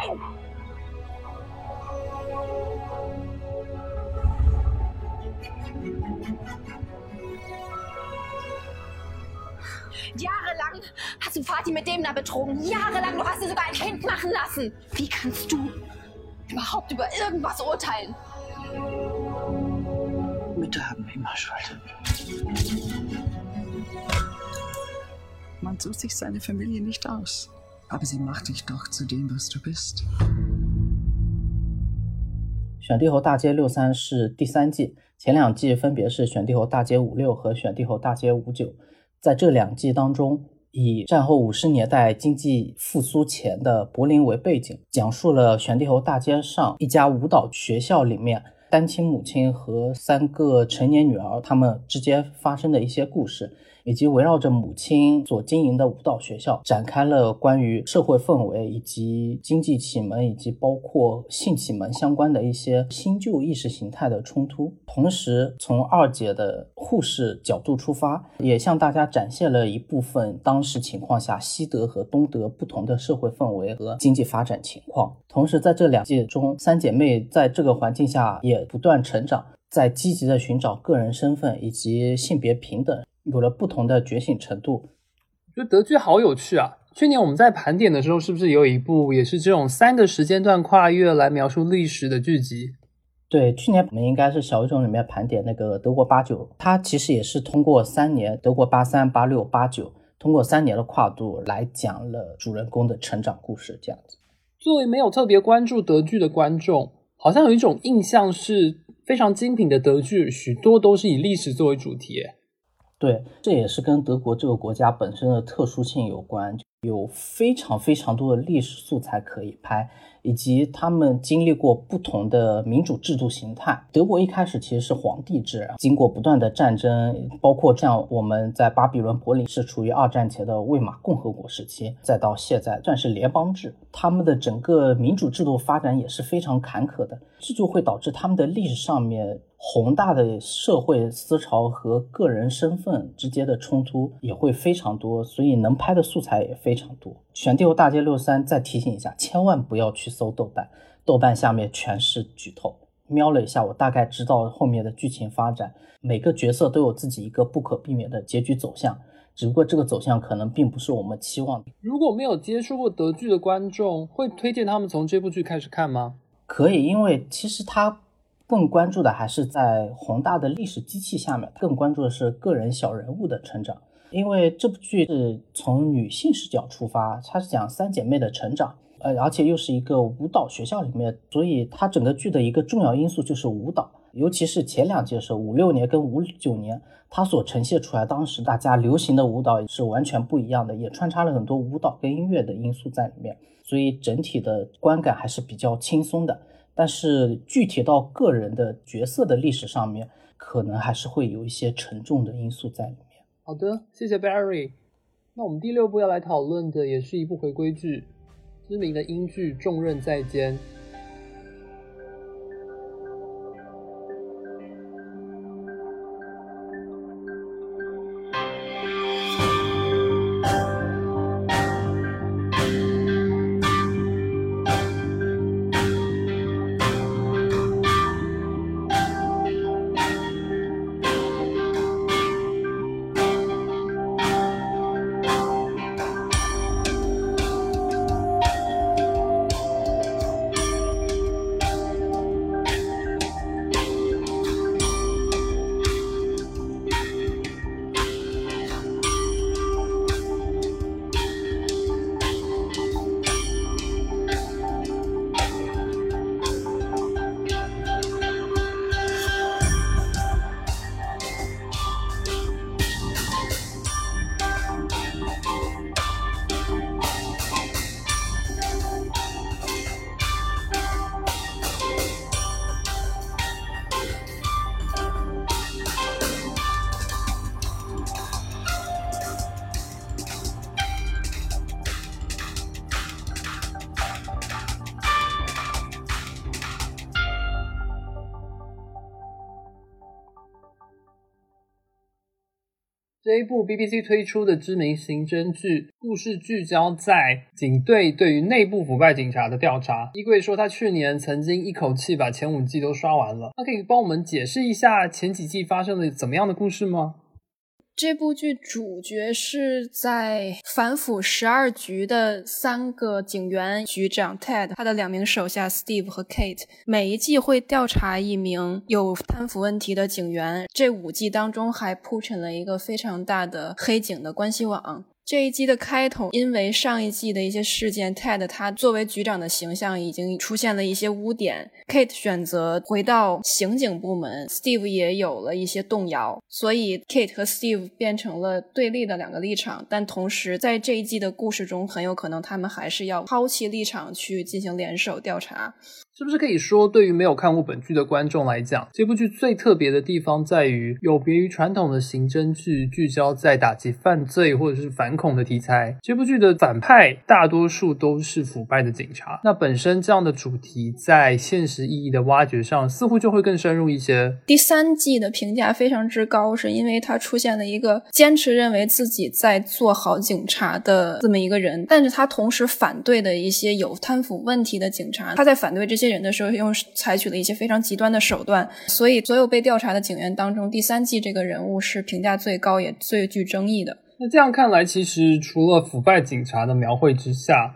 hast du Fatih mit dem da betrogen. Jahrelang, du hast dir sogar ein Kind machen lassen. Wie kannst du überhaupt über irgendwas urteilen? Mütter haben immer Schuld. Man sucht sich seine Familie nicht aus. Aber sie macht dich doch zu dem, was du bist。 《选帝侯大街六三》是第三季，前两季分别是《选帝侯大街五六》和《选帝侯大街五九》。在这两季当中， 以战后五十年代经济复苏前的柏林为背景，讲述了玄帝侯大街上一家舞蹈学校里面单亲母亲和三个成年女儿他们之间发生的一些故事，以及围绕着母亲所经营的舞蹈学校展开了关于社会氛围以及经济启蒙以及包括性启蒙相关的一些新旧意识形态的冲突。同时，从二姐的护士角度出发，也向大家展现了一部分当时情况下西德和东德不同的社会氛围和经济发展情况。同时，在这两季中，三姐妹在这个环境下也不断成长，在积极的寻找个人身份以及性别平等，有了不同的觉醒程度。我觉得德剧好有趣啊！去年我们在盘点的时候，是不是有一部也是这种三个时间段跨越来描述历史的剧集？对，去年我们应该是小语种里面盘点那个德国八九，它其实也是通过三年，德国八三、八六、八九，通过三年的跨度来讲了主人公的成长故事，这样子。作为没有特别关注德剧的观众，好像有一种印象是非常精品的德剧，许多都是以历史作为主题。对，这也是跟德国这个国家本身的特殊性有关，有非常非常多的历史素材可以拍，以及他们经历过不同的民主制度形态。德国一开始其实是皇帝制，经过不断的战争，包括像我们在巴比伦、柏林是处于二战前的魏玛共和国时期，再到现在算是联邦制，他们的整个民主制度发展也是非常坎坷的，这就会导致他们的历史上面。宏大的社会思潮和个人身份之间的冲突也会非常多，所以能拍的素材也非常多。《选帝侯大街六三》再提醒一下，千万不要去搜豆瓣，豆瓣下面全是剧透。瞄了一下，我大概知道后面的剧情发展，每个角色都有自己一个不可避免的结局走向，只不过这个走向可能并不是我们期望的。如果没有接触过德剧的观众，会推荐他们从这部剧开始看吗？可以，因为其实它。更关注的还是在宏大的历史机器下面，更关注的是个人小人物的成长。因为这部剧是从女性视角出发，它是讲三姐妹的成长，呃，而且又是一个舞蹈学校里面，所以它整个剧的一个重要因素就是舞蹈，尤其是前两届的时候，五六年跟五九年，它所呈现出来当时大家流行的舞蹈是完全不一样的，也穿插了很多舞蹈跟音乐的因素在里面，所以整体的观感还是比较轻松的。但是具体到个人的角色的历史上面，可能还是会有一些沉重的因素在里面。好的，谢谢 Barry。那我们第六部要来讨论的也是一部回归剧，知名的英剧《重任在肩》。部 BBC 推出的知名刑侦剧，故事聚焦在警队对于内部腐败警察的调查。衣柜说他去年曾经一口气把前五季都刷完了，他可以帮我们解释一下前几季发生了怎么样的故事吗？这部剧主角是在反腐十二局的三个警员局长 Ted，他的两名手下 Steve 和 Kate，每一季会调查一名有贪腐问题的警员。这五季当中还铺陈了一个非常大的黑警的关系网。这一季的开头，因为上一季的一些事件，Ted 他作为局长的形象已经出现了一些污点。Kate 选择回到刑警部门，Steve 也有了一些动摇，所以 Kate 和 Steve 变成了对立的两个立场。但同时，在这一季的故事中，很有可能他们还是要抛弃立场去进行联手调查。是不是可以说，对于没有看过本剧的观众来讲，这部剧最特别的地方在于，有别于传统的刑侦剧，聚焦在打击犯罪或者是反恐的题材。这部剧的反派大多数都是腐败的警察。那本身这样的主题，在现实意义的挖掘上，似乎就会更深入一些。第三季的评价非常之高，是因为它出现了一个坚持认为自己在做好警察的这么一个人，但是他同时反对的一些有贪腐问题的警察。他在反对这些。人的时候，用采取了一些非常极端的手段，所以所有被调查的警员当中，第三季这个人物是评价最高也最具争议的。那这样看来，其实除了腐败警察的描绘之下，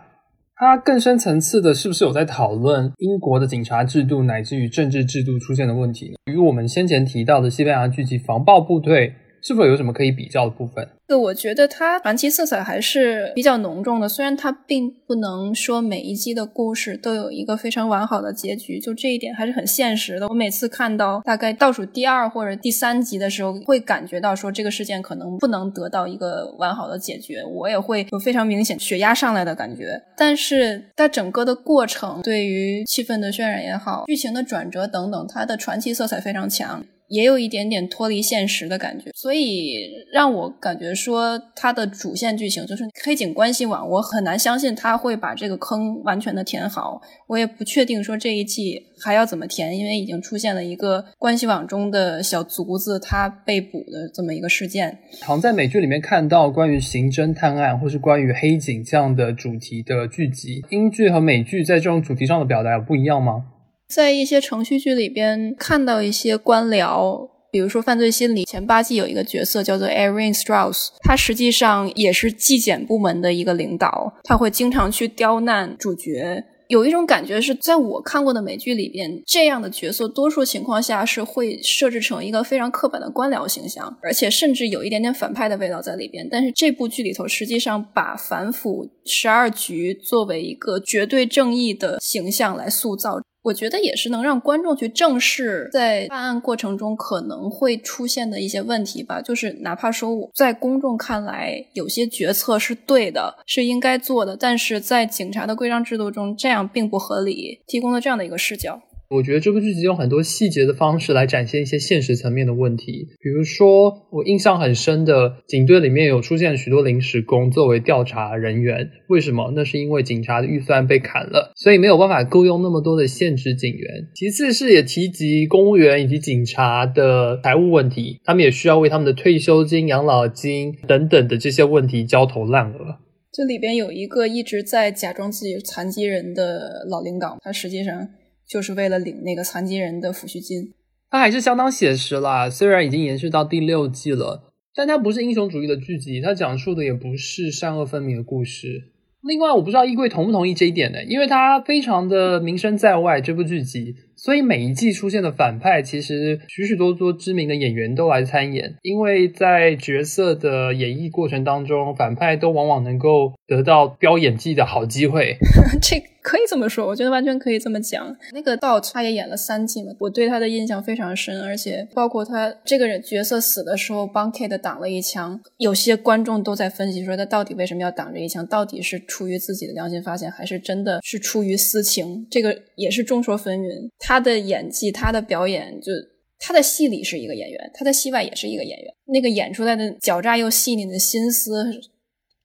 它更深层次的是不是有在讨论英国的警察制度乃至于政治制度出现的问题呢？与我们先前提到的西班牙聚集《防暴部队》。是否有什么可以比较的部分？对，我觉得它传奇色彩还是比较浓重的。虽然它并不能说每一季的故事都有一个非常完好的结局，就这一点还是很现实的。我每次看到大概倒数第二或者第三集的时候，会感觉到说这个事件可能不能得到一个完好的解决，我也会有非常明显血压上来的感觉。但是它整个的过程，对于气氛的渲染也好，剧情的转折等等，它的传奇色彩非常强。也有一点点脱离现实的感觉，所以让我感觉说它的主线剧情就是黑警关系网，我很难相信他会把这个坑完全的填好。我也不确定说这一季还要怎么填，因为已经出现了一个关系网中的小卒子他被捕的这么一个事件。常在美剧里面看到关于刑侦探案或是关于黑警这样的主题的剧集，英剧和美剧在这种主题上的表达有不一样吗？在一些程序剧里边看到一些官僚，比如说《犯罪心理》前八季有一个角色叫做 Erin Strauss，他实际上也是纪检部门的一个领导，他会经常去刁难主角。有一种感觉是在我看过的美剧里边，这样的角色多数情况下是会设置成一个非常刻板的官僚形象，而且甚至有一点点反派的味道在里边。但是这部剧里头实际上把反腐十二局作为一个绝对正义的形象来塑造。我觉得也是能让观众去正视在办案过程中可能会出现的一些问题吧。就是哪怕说我在公众看来有些决策是对的，是应该做的，但是在警察的规章制度中这样并不合理，提供了这样的一个视角。我觉得这部剧集用很多细节的方式来展现一些现实层面的问题，比如说我印象很深的警队里面有出现许多临时工作为调查人员，为什么？那是因为警察的预算被砍了，所以没有办法雇佣那么多的现职警员。其次是也提及公务员以及警察的财务问题，他们也需要为他们的退休金、养老金等等的这些问题焦头烂额。这里边有一个一直在假装自己是残疾人的老领导，他实际上。就是为了领那个残疾人的抚恤金，它还是相当写实啦。虽然已经延续到第六季了，但它不是英雄主义的剧集，它讲述的也不是善恶分明的故事。另外，我不知道衣柜同不同意这一点呢？因为它非常的名声在外，这部剧集，所以每一季出现的反派，其实许许多多知名的演员都来参演。因为在角色的演绎过程当中，反派都往往能够得到飙演技的好机会。[LAUGHS] 这。可以这么说，我觉得完全可以这么讲。那个 Dot 他也演了三季嘛，我对他的印象非常深，而且包括他这个人角色死的时候帮 Kate 挡了一枪，有些观众都在分析说他到底为什么要挡这一枪，到底是出于自己的良心发现，还是真的是出于私情？这个也是众说纷纭。他的演技，他的表演，就他的戏里是一个演员，他在戏外也是一个演员，那个演出来的狡诈又细腻的心思，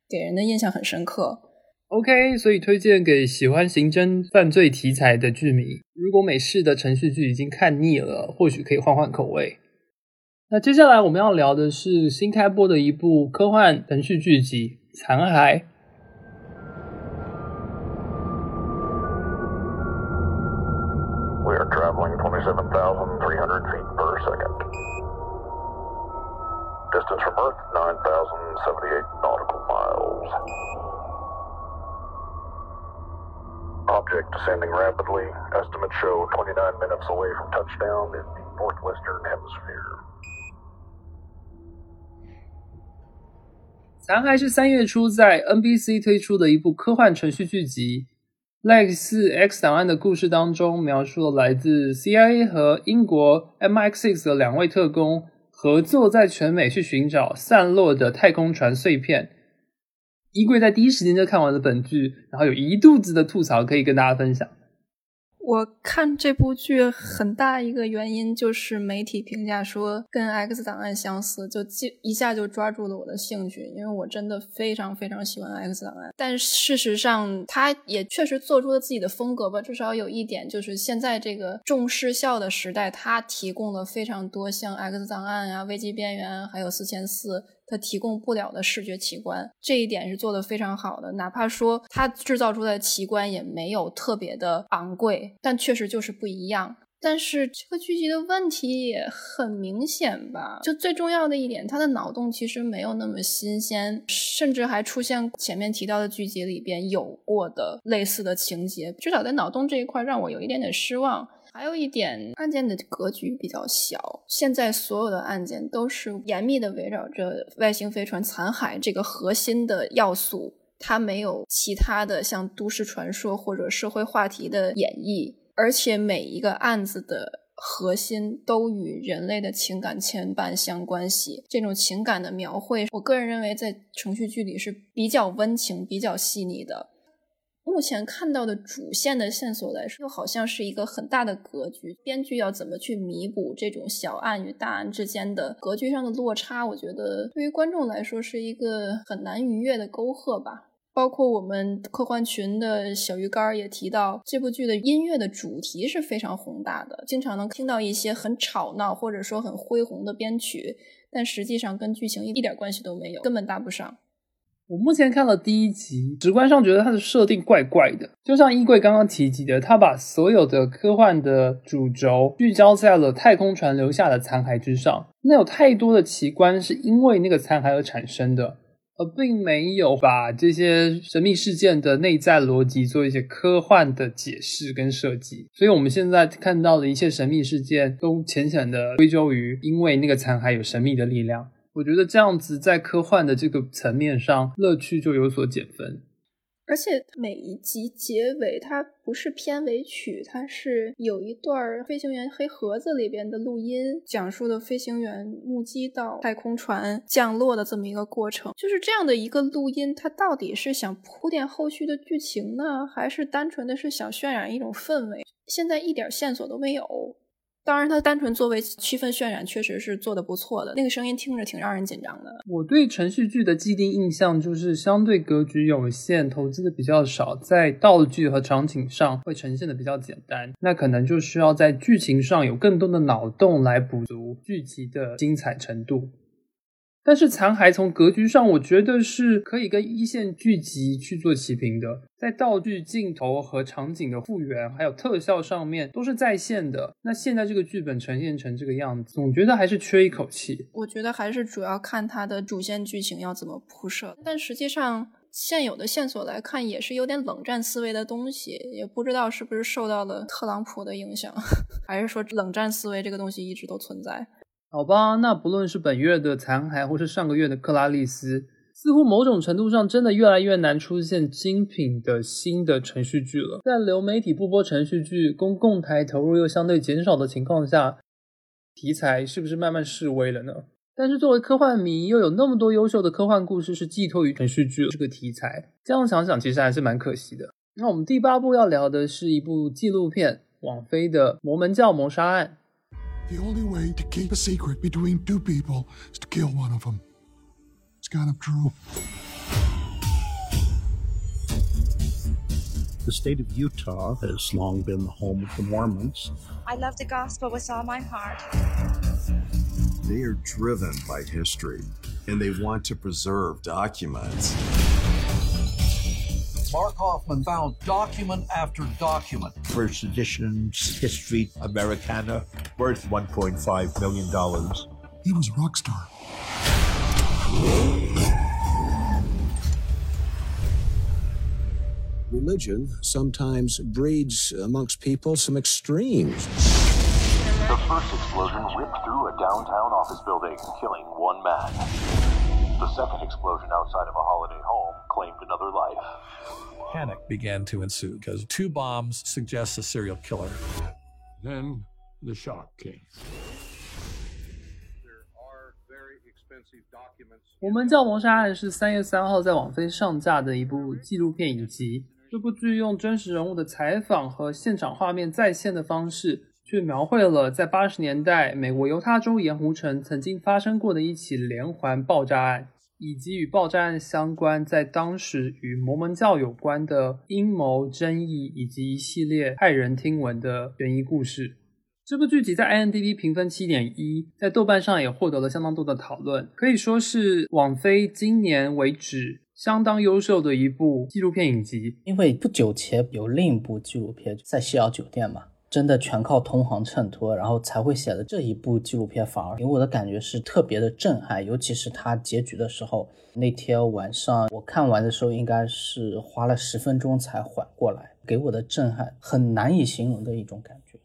给人的印象很深刻。OK，所以推荐给喜欢刑侦犯罪题材的剧迷。如果美式的程序剧已经看腻了，或许可以换换口味。那接下来我们要聊的是新开播的一部科幻程序剧集《残骸》。We are traveling 27,300 feet per second. Distance from Earth, 9,078 nautical miles. Object descending rapidly. Estimates show 29 minutes away from touchdown in the northwestern hemisphere. 残骸是三月初在 NBC 推出的一部科幻程序剧集。类似 X 档案的故事当中，描述了来自 CIA 和英国 MI6 的两位特工合作在全美去寻找散落的太空船碎片。衣柜在第一时间就看完了本剧，然后有一肚子的吐槽可以跟大家分享。我看这部剧很大一个原因就是媒体评价说跟《X 档案》相似，就一下就抓住了我的兴趣，因为我真的非常非常喜欢《X 档案》。但事实上，它也确实做出了自己的风格吧。至少有一点就是，现在这个重视效的时代，它提供了非常多像《X 档案》啊、《危机边缘》还有《四千四》。它提供不了的视觉奇观，这一点是做的非常好的。哪怕说它制造出来的奇观也没有特别的昂贵，但确实就是不一样。但是这个剧集的问题也很明显吧？就最重要的一点，它的脑洞其实没有那么新鲜，甚至还出现前面提到的剧集里边有过的类似的情节。至少在脑洞这一块，让我有一点点失望。还有一点，案件的格局比较小。现在所有的案件都是严密的围绕着外星飞船残骸这个核心的要素，它没有其他的像都市传说或者社会话题的演绎，而且每一个案子的核心都与人类的情感牵绊相关系。这种情感的描绘，我个人认为在程序剧里是比较温情、比较细腻的。目前看到的主线的线索来说，又好像是一个很大的格局。编剧要怎么去弥补这种小案与大案之间的格局上的落差？我觉得对于观众来说是一个很难逾越的沟壑吧。包括我们科幻群的小鱼干也提到，这部剧的音乐的主题是非常宏大的，经常能听到一些很吵闹或者说很恢宏的编曲，但实际上跟剧情一点关系都没有，根本搭不上。我目前看了第一集，直观上觉得它的设定怪怪的，就像衣柜刚刚提及的，他把所有的科幻的主轴聚焦在了太空船留下的残骸之上。那有太多的奇观是因为那个残骸而产生的，而并没有把这些神秘事件的内在逻辑做一些科幻的解释跟设计。所以我们现在看到的一切神秘事件，都浅浅的归咎于因为那个残骸有神秘的力量。我觉得这样子在科幻的这个层面上，乐趣就有所减分。而且每一集结尾它不是片尾曲，它是有一段飞行员黑盒子里边的录音，讲述的飞行员目击到太空船降落的这么一个过程。就是这样的一个录音，它到底是想铺垫后续的剧情呢，还是单纯的是想渲染一种氛围？现在一点线索都没有。当然，它单纯作为区分渲染，确实是做的不错的。那个声音听着挺让人紧张的。我对程序剧的既定印象就是相对格局有限，投资的比较少，在道具和场景上会呈现的比较简单。那可能就需要在剧情上有更多的脑洞来补足剧集的精彩程度。但是残骸从格局上，我觉得是可以跟一线剧集去做齐平的，在道具、镜头和场景的复原，还有特效上面都是在线的。那现在这个剧本呈现成这个样子，总觉得还是缺一口气。我觉得还是主要看它的主线剧情要怎么铺设，但实际上现有的线索来看，也是有点冷战思维的东西，也不知道是不是受到了特朗普的影响，[LAUGHS] 还是说冷战思维这个东西一直都存在。好吧，那不论是本月的残骸，或是上个月的克拉丽丝，似乎某种程度上真的越来越难出现精品的新的程序剧了。在流媒体不播程序剧，公共台投入又相对减少的情况下，题材是不是慢慢式微了呢？但是作为科幻迷，又有那么多优秀的科幻故事是寄托于程序剧这个题材，这样想想其实还是蛮可惜的。那我们第八部要聊的是一部纪录片，网飞的《摩门教谋杀案》。The only way to keep a secret between two people is to kill one of them. It's kind of true. The state of Utah has long been the home of the Mormons. I love the gospel with all my heart. They are driven by history and they want to preserve documents. Mark Hoffman found document after document. First edition's History Americana, worth $1.5 million. He was a rock star. Religion sometimes breeds amongst people some extremes. The first explosion ripped through a downtown office building, killing one man. The second explosion outside of a holiday home claimed another life. Panic began to ensue because two bombs suggest a serial killer. Then the shock came. 我们叫谋杀案是三月三号在网飞上架的一部纪录片影集。这部剧用真实人物的采访和现场画面再现的方式， 却描绘了在八十年代美国犹他州盐湖城曾经发生过的一起连环爆炸案，以及与爆炸案相关在当时与摩门教有关的阴谋争议，以及一系列骇人听闻的悬疑故事。这部剧集在 IMDB 评分七点一，在豆瓣上也获得了相当多的讨论，可以说是网飞今年为止相当优秀的一部纪录片影集。因为不久前有另一部纪录片《塞西尔酒店》嘛，真的全靠同行衬托，然后才会写的这一部纪录片，反而给我的感觉是特别的震撼，尤其是它结局的时候，那天晚上我看完的时候，应该是花了十分钟才缓过来，给我的震撼很难以形容的一种感觉。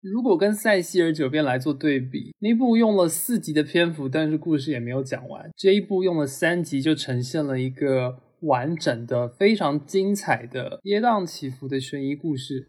如果跟《塞西尔酒店》来做对比，那部用了四集的篇幅，但是故事也没有讲完；这一部用了三集，就呈现了一个完整的、非常精彩的、跌宕起伏的悬疑故事。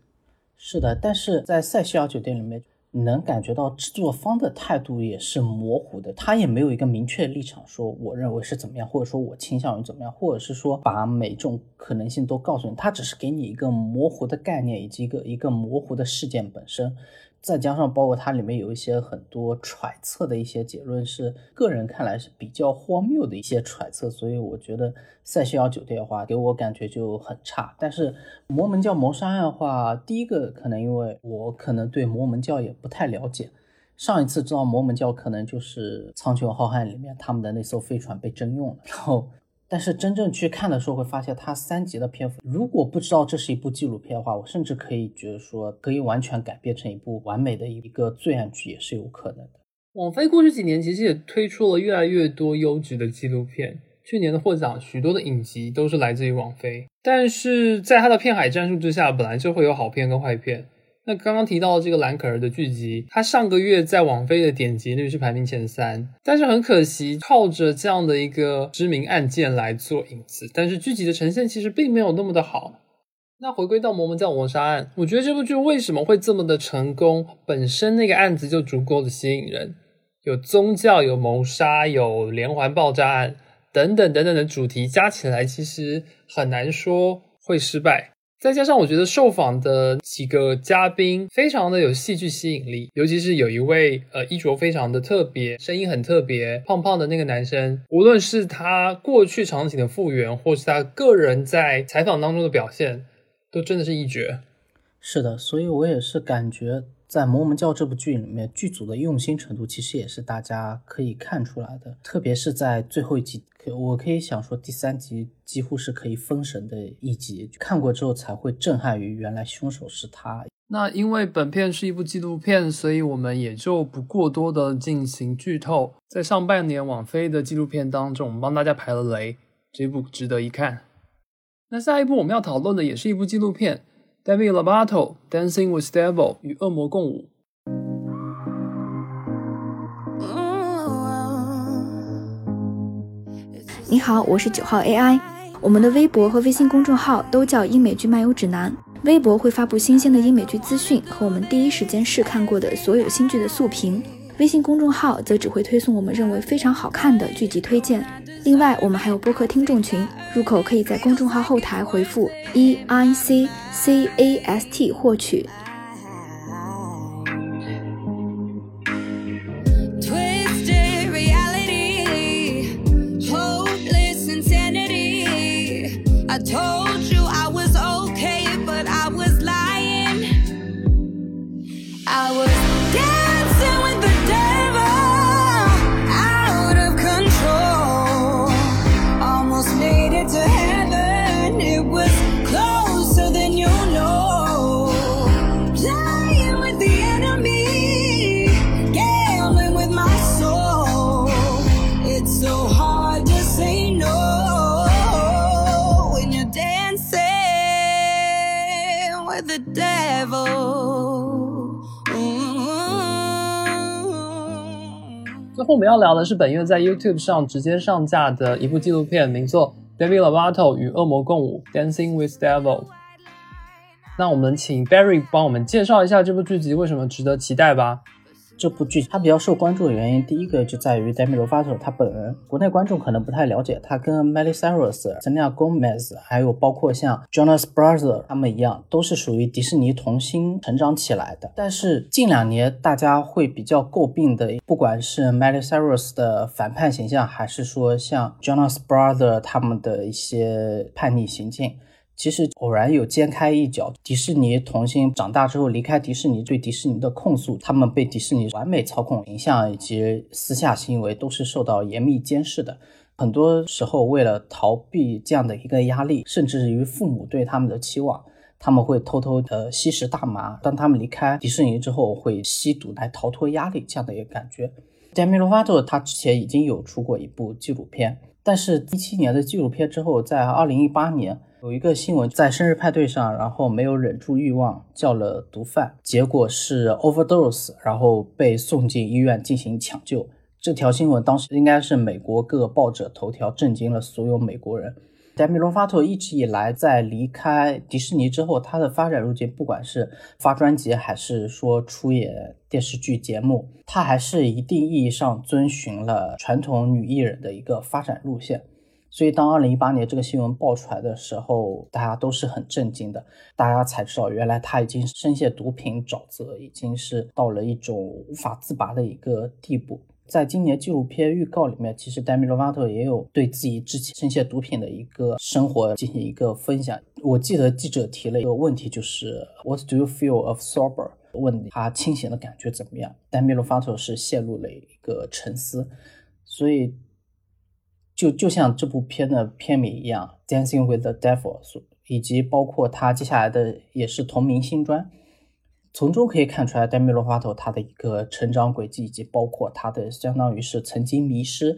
是的，但是在《塞西尔酒店》里面，能感觉到制作方的态度也是模糊的，他也没有一个明确立场，说我认为是怎么样，或者说我倾向于怎么样，或者是说把每种可能性都告诉你，他只是给你一个模糊的概念以及一个一个模糊的事件本身。再加上包括它里面有一些很多揣测的一些结论，是个人看来是比较荒谬的一些揣测，所以我觉得《塞西尔酒店》的话给我感觉就很差。但是摩门教谋杀案的话，第一个可能因为我可能对摩门教也不太了解，上一次知道摩门教可能就是《苍穹浩瀚》里面他们的那艘飞船被征用了，然后。但是真正去看的时候，会发现它三集的篇幅，如果不知道这是一部纪录片的话，我甚至可以觉得说，可以完全改编成一部完美的一个罪案剧也是有可能的。网飞过去几年其实也推出了越来越多优质的纪录片，去年的获奖许多的影集都是来自于网飞，但是在它的片海战术之下，本来就会有好片跟坏片。那刚刚提到这个蓝可儿的剧集，它上个月在网飞的点击率是排名前三，但是很可惜，靠着这样的一个知名案件来做引子，但是剧集的呈现其实并没有那么的好。那回归到摩门教谋杀案，我觉得这部剧为什么会这么的成功？本身那个案子就足够的吸引人，有宗教，有谋杀，有连环爆炸案等等等等的主题加起来，其实很难说会失败。再加上我觉得受访的几个嘉宾非常的有戏剧吸引力，尤其是有一位呃衣着非常的特别，声音很特别，胖胖的那个男生，无论是他过去场景的复原，或是他个人在采访当中的表现，都真的是一绝。是的，所以我也是感觉在《摩门教》这部剧里面，剧组的用心程度其实也是大家可以看出来的，特别是在最后一集。可我可以想说，第三集几乎是可以封神的一集，看过之后才会震撼于原来凶手是他。那因为本片是一部纪录片，所以我们也就不过多的进行剧透。在上半年网飞的纪录片当中，我们帮大家排了雷，这部值得一看。那下一部我们要讨论的也是一部纪录片，《David Lovato Dancing with Devil》与恶魔共舞。你好，我是九号 AI。我们的微博和微信公众号都叫英美剧漫游指南。微博会发布新鲜的英美剧资讯和我们第一时间试看过的所有新剧的速评，微信公众号则只会推送我们认为非常好看的剧集推荐。另外，我们还有播客听众群，入口可以在公众号后台回复 E I C C A S T 获取。我们要聊的是本月在 YouTube 上直接上架的一部纪录片，名作《David Lovato 与恶魔共舞》（Dancing with Devil）。那我们请 Barry 帮我们介绍一下这部剧集为什么值得期待吧。这部剧它比较受关注的原因，第一个就在于 Demi Lovato 他本人，国内观众可能不太了解，他跟 Miley Cyrus、Selena Gomez，还有包括像 Jonas Brother 他们一样，都是属于迪士尼童星成长起来的。但是近两年大家会比较诟病的，不管是 Miley Cyrus 的反叛形象，还是说像 Jonas Brother 他们的一些叛逆行径。其实偶然有揭开一角，迪士尼童星长大之后离开迪士尼，对迪士尼的控诉，他们被迪士尼完美操控形象以及私下行为都是受到严密监视的。很多时候为了逃避这样的一个压力，甚至于父母对他们的期望，他们会偷偷的吸食大麻。当他们离开迪士尼之后，会吸毒来逃脱压力，这样的一个感觉。Demi Lovato 他之前已经有出过一部纪录片，但是一七年的纪录片之后，在二零一八年。有一个新闻，在生日派对上，然后没有忍住欲望叫了毒贩，结果是 overdose，然后被送进医院进行抢救。这条新闻当时应该是美国各报纸头条，震惊了所有美国人。Demi Lovato 一直以来在离开迪士尼之后，他的发展路径，不管是发专辑还是说出演电视剧节目，他还是一定意义上遵循了传统女艺人的一个发展路线。所以，当二零一八年这个新闻爆出来的时候，大家都是很震惊的。大家才知道，原来他已经深陷毒品沼泽，已经是到了一种无法自拔的一个地步。在今年纪录片预告里面，其实 Demi Lovato 也有对自己之前深陷毒品的一个生活进行一个分享。我记得记者提了一个问题，就是 What do you feel of sober？问他清醒的感觉怎么样？Demi Lovato 是陷入了一个沉思，所以。就就像这部片的片名一样，《Dancing with the Devil》，以及包括他接下来的也是同名新专，从中可以看出来 Demi Lovato 他的一个成长轨迹，以及包括他的相当于是曾经迷失，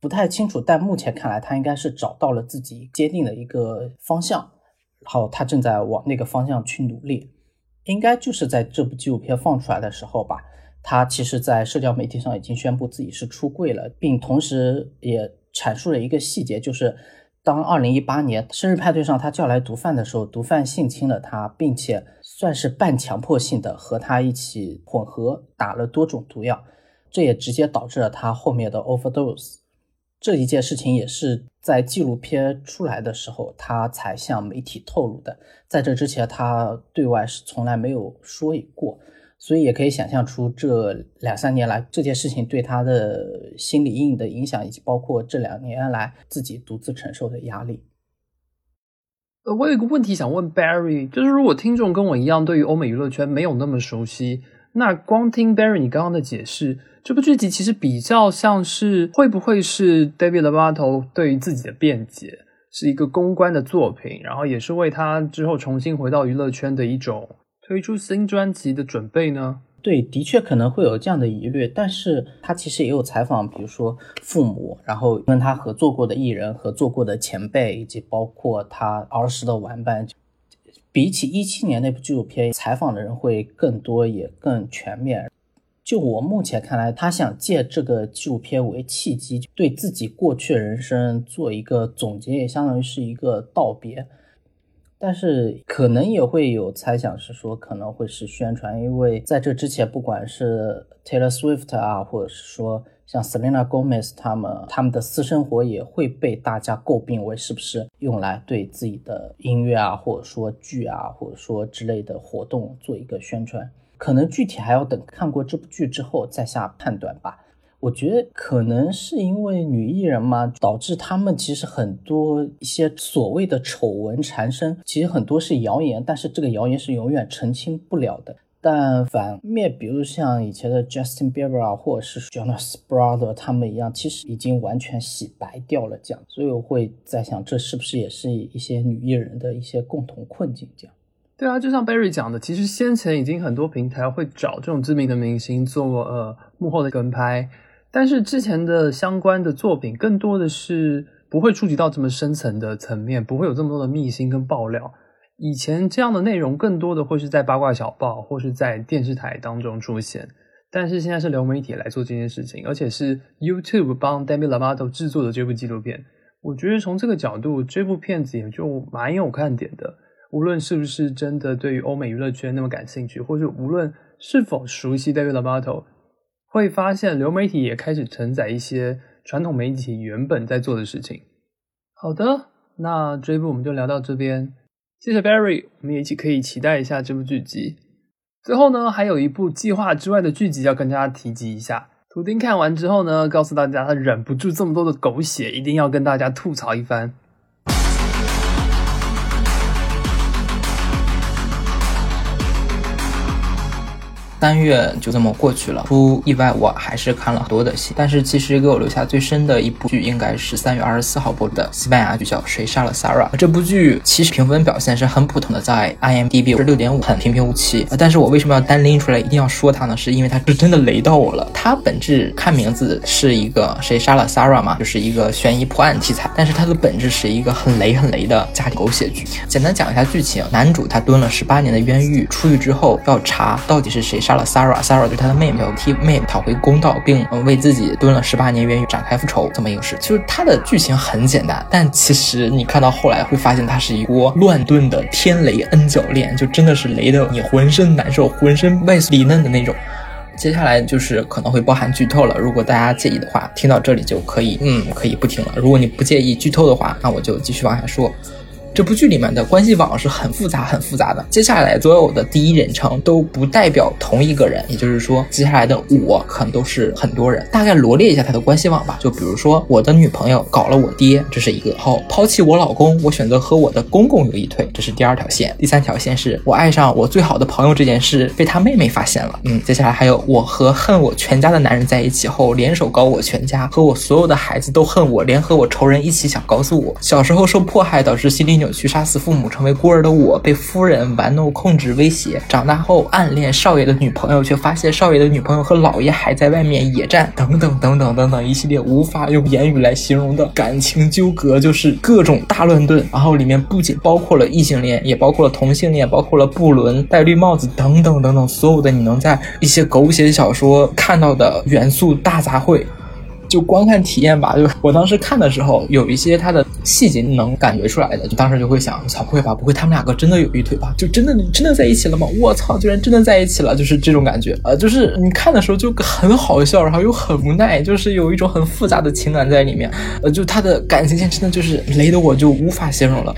不太清楚，但目前看来他应该是找到了自己坚定的一个方向，然后他正在往那个方向去努力，应该就是在这部纪录片放出来的时候吧。他其实，在社交媒体上已经宣布自己是出柜了，并同时也阐述了一个细节，就是当二零一八年生日派对上他叫来毒贩的时候，毒贩性侵了他，并且算是半强迫性的和他一起混合打了多种毒药，这也直接导致了他后面的 overdose。这一件事情也是在纪录片出来的时候，他才向媒体透露的，在这之前他对外是从来没有说过。所以也可以想象出这两三年来这件事情对他的心理阴影的影响，以及包括这两年来自己独自承受的压力。呃，我有一个问题想问 Barry，就是如果听众跟我一样对于欧美娱乐圈没有那么熟悉，那光听 Barry 你刚刚的解释，这部剧集其实比较像是会不会是 David Lovato 对于自己的辩解，是一个公关的作品，然后也是为他之后重新回到娱乐圈的一种。推出新专辑的准备呢？对，的确可能会有这样的疑虑，但是他其实也有采访，比如说父母，然后跟他合作过的艺人、合作过的前辈，以及包括他儿时的玩伴。比起一七年那部纪录片，采访的人会更多，也更全面。就我目前看来，他想借这个纪录片为契机，对自己过去人生做一个总结，也相当于是一个道别。但是可能也会有猜想，是说可能会是宣传，因为在这之前，不管是 Taylor Swift 啊，或者是说像 Selena Gomez 他们，他们的私生活也会被大家诟病为是不是用来对自己的音乐啊，或者说剧啊，或者说之类的活动做一个宣传。可能具体还要等看过这部剧之后再下判断吧。我觉得可能是因为女艺人嘛，导致他们其实很多一些所谓的丑闻缠身，其实很多是谣言，但是这个谣言是永远澄清不了的。但反面，比如像以前的 Justin Bieber，或者是 Jonas Brother 他们一样，其实已经完全洗白掉了这样。所以我会在想，这是不是也是一些女艺人的一些共同困境？这样。对啊，就像 Barry 讲的，其实先前已经很多平台会找这种知名的明星做呃幕后的跟拍。但是之前的相关的作品更多的是不会触及到这么深层的层面，不会有这么多的秘辛跟爆料。以前这样的内容更多的会是在八卦小报或是在电视台当中出现，但是现在是流媒体来做这件事情，而且是 YouTube 帮 Demi Lovato 制作的这部纪录片。我觉得从这个角度，这部片子也就蛮有看点的。无论是不是真的对于欧美娱乐圈那么感兴趣，或者无论是否熟悉 Demi Lovato，会发现流媒体也开始承载一些传统媒体原本在做的事情。好的，那这一部我们就聊到这边。谢谢 Barry，我们也一起可以期待一下这部剧集。最后呢，还有一部计划之外的剧集要跟大家提及一下。图钉看完之后呢，告诉大家他忍不住这么多的狗血，一定要跟大家吐槽一番。三月就这么过去了，出意外我还是看了很多的戏，但是其实给我留下最深的一部剧应该是三月二十四号播的西班牙剧叫《谁杀了 Sarah》。这部剧其实评分表现是很普通的，在 IMDB 是六点五，很平平无奇。但是我为什么要单拎出来一定要说它呢？是因为它是真的雷到我了。它本质看名字是一个谁杀了 Sarah 嘛，就是一个悬疑破案题材，但是它的本质是一个很雷很雷的家庭狗血剧。简单讲一下剧情：男主他蹲了十八年的冤狱，出狱之后要查到底是谁。杀了 Sarah，Sarah 对他的妹妹要替妹妹讨回公道，并为自己蹲了十八年冤狱展开复仇，这么一个事。就是他的剧情很简单，但其实你看到后来会发现，它是一锅乱炖的天雷 N 角恋，就真的是雷的你浑身难受，浑身外酥里嫩的那种。接下来就是可能会包含剧透了，如果大家介意的话，听到这里就可以，嗯，可以不听了。如果你不介意剧透的话，那我就继续往下说。这部剧里面的关系网是很复杂、很复杂的。接下来所有的第一人称都不代表同一个人，也就是说，接下来的我可能都是很多人。大概罗列一下他的关系网吧，就比如说，我的女朋友搞了我爹，这是一个；好，抛弃我老公，我选择和我的公公有一腿，这是第二条线。第三条线是我爱上我最好的朋友这件事被他妹妹发现了。嗯，接下来还有我和恨我全家的男人在一起后联手搞我全家，和我所有的孩子都恨我，联合我仇人一起想告诉我，小时候受迫害导致心理扭。去杀死父母，成为孤儿的我，被夫人玩弄、控制、威胁。长大后暗恋少爷的女朋友，却发现少爷的女朋友和老爷还在外面野战，等等等等等等一系列无法用言语来形容的感情纠葛，就是各种大乱炖。然后里面不仅包括了异性恋，也包括了同性恋，包括了布伦、戴绿帽子等等等等，所有的你能在一些狗血小说看到的元素大杂烩。就观看体验吧，就我当时看的时候，有一些它的细节能感觉出来的，就当时就会想，操，不会吧，不会他们两个真的有一腿吧？就真的真的在一起了吗？我操，居然真的在一起了，就是这种感觉，呃，就是你看的时候就很好笑，然后又很无奈，就是有一种很复杂的情感在里面，呃，就他的感情线真的就是雷的我就无法形容了。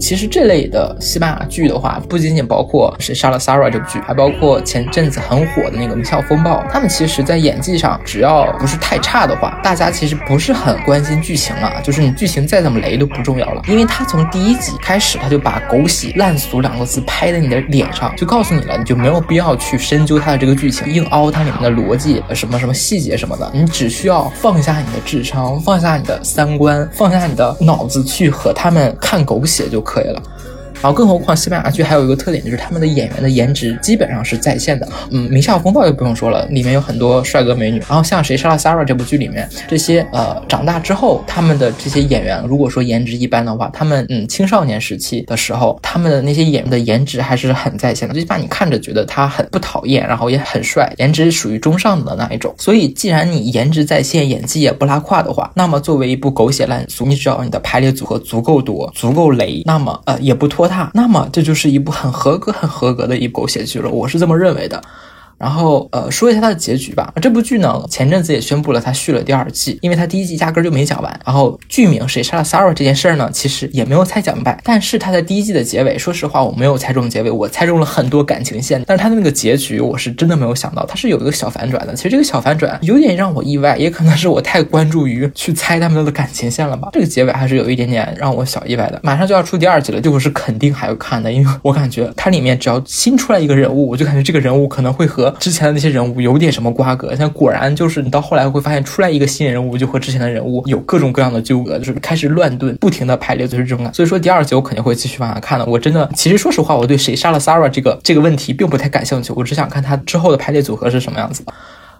其实这类的西班牙剧的话，不仅仅包括谁杀了 Sarah 这部剧，还包括前阵子很火的那个《名校风暴》。他们其实，在演技上，只要不是太差的话，大家其实不是很关心剧情了。就是你剧情再怎么雷都不重要了，因为他从第一集开始，他就把狗血烂俗两个字拍在你的脸上，就告诉你了，你就没有必要去深究他的这个剧情，硬凹它里面的逻辑，什么什么细节什么的。你只需要放下你的智商，放下你的三观，放下你的脑子，去和他们看狗血就。可以了。然后，更何况西班牙剧还有一个特点，就是他们的演员的颜值基本上是在线的。嗯，《名校风暴》就不用说了，里面有很多帅哥美女。然后像《谁杀了 Sarah》这部剧里面，这些呃长大之后他们的这些演员，如果说颜值一般的话，他们嗯青少年时期的时候，他们的那些演员的颜值还是很在线的，就把你看着觉得他很不讨厌，然后也很帅，颜值属于中上的那一种。所以，既然你颜值在线，演技也不拉胯的话，那么作为一部狗血烂俗，你只要你的排列组合足够多、足够雷，那么呃也不拖。那么这就是一部很合格、很合格的一部狗血剧了，我是这么认为的。然后，呃，说一下它的结局吧。这部剧呢，前阵子也宣布了它续了第二季，因为它第一季压根就没讲完。然后，剧名谁杀了 Sarah 这件事儿呢，其实也没有猜讲明白。但是它在第一季的结尾，说实话，我没有猜中结尾，我猜中了很多感情线。但是它的那个结局，我是真的没有想到，它是有一个小反转的。其实这个小反转有点让我意外，也可能是我太关注于去猜他们的感情线了吧。这个结尾还是有一点点让我小意外的。马上就要出第二季了，这个是肯定还要看的，因为我感觉它里面只要新出来一个人物，我就感觉这个人物可能会和之前的那些人物。有点什么瓜葛，像果然就是你到后来会发现，出来一个新人物就和之前的人物有各种各样的纠葛，就是开始乱炖，不停的排列，就是这种感。所以说第二集我肯定会继续往下看的。我真的，其实说实话，我对谁杀了 Sarah 这个这个问题并不太感兴趣，我只想看他之后的排列组合是什么样子的。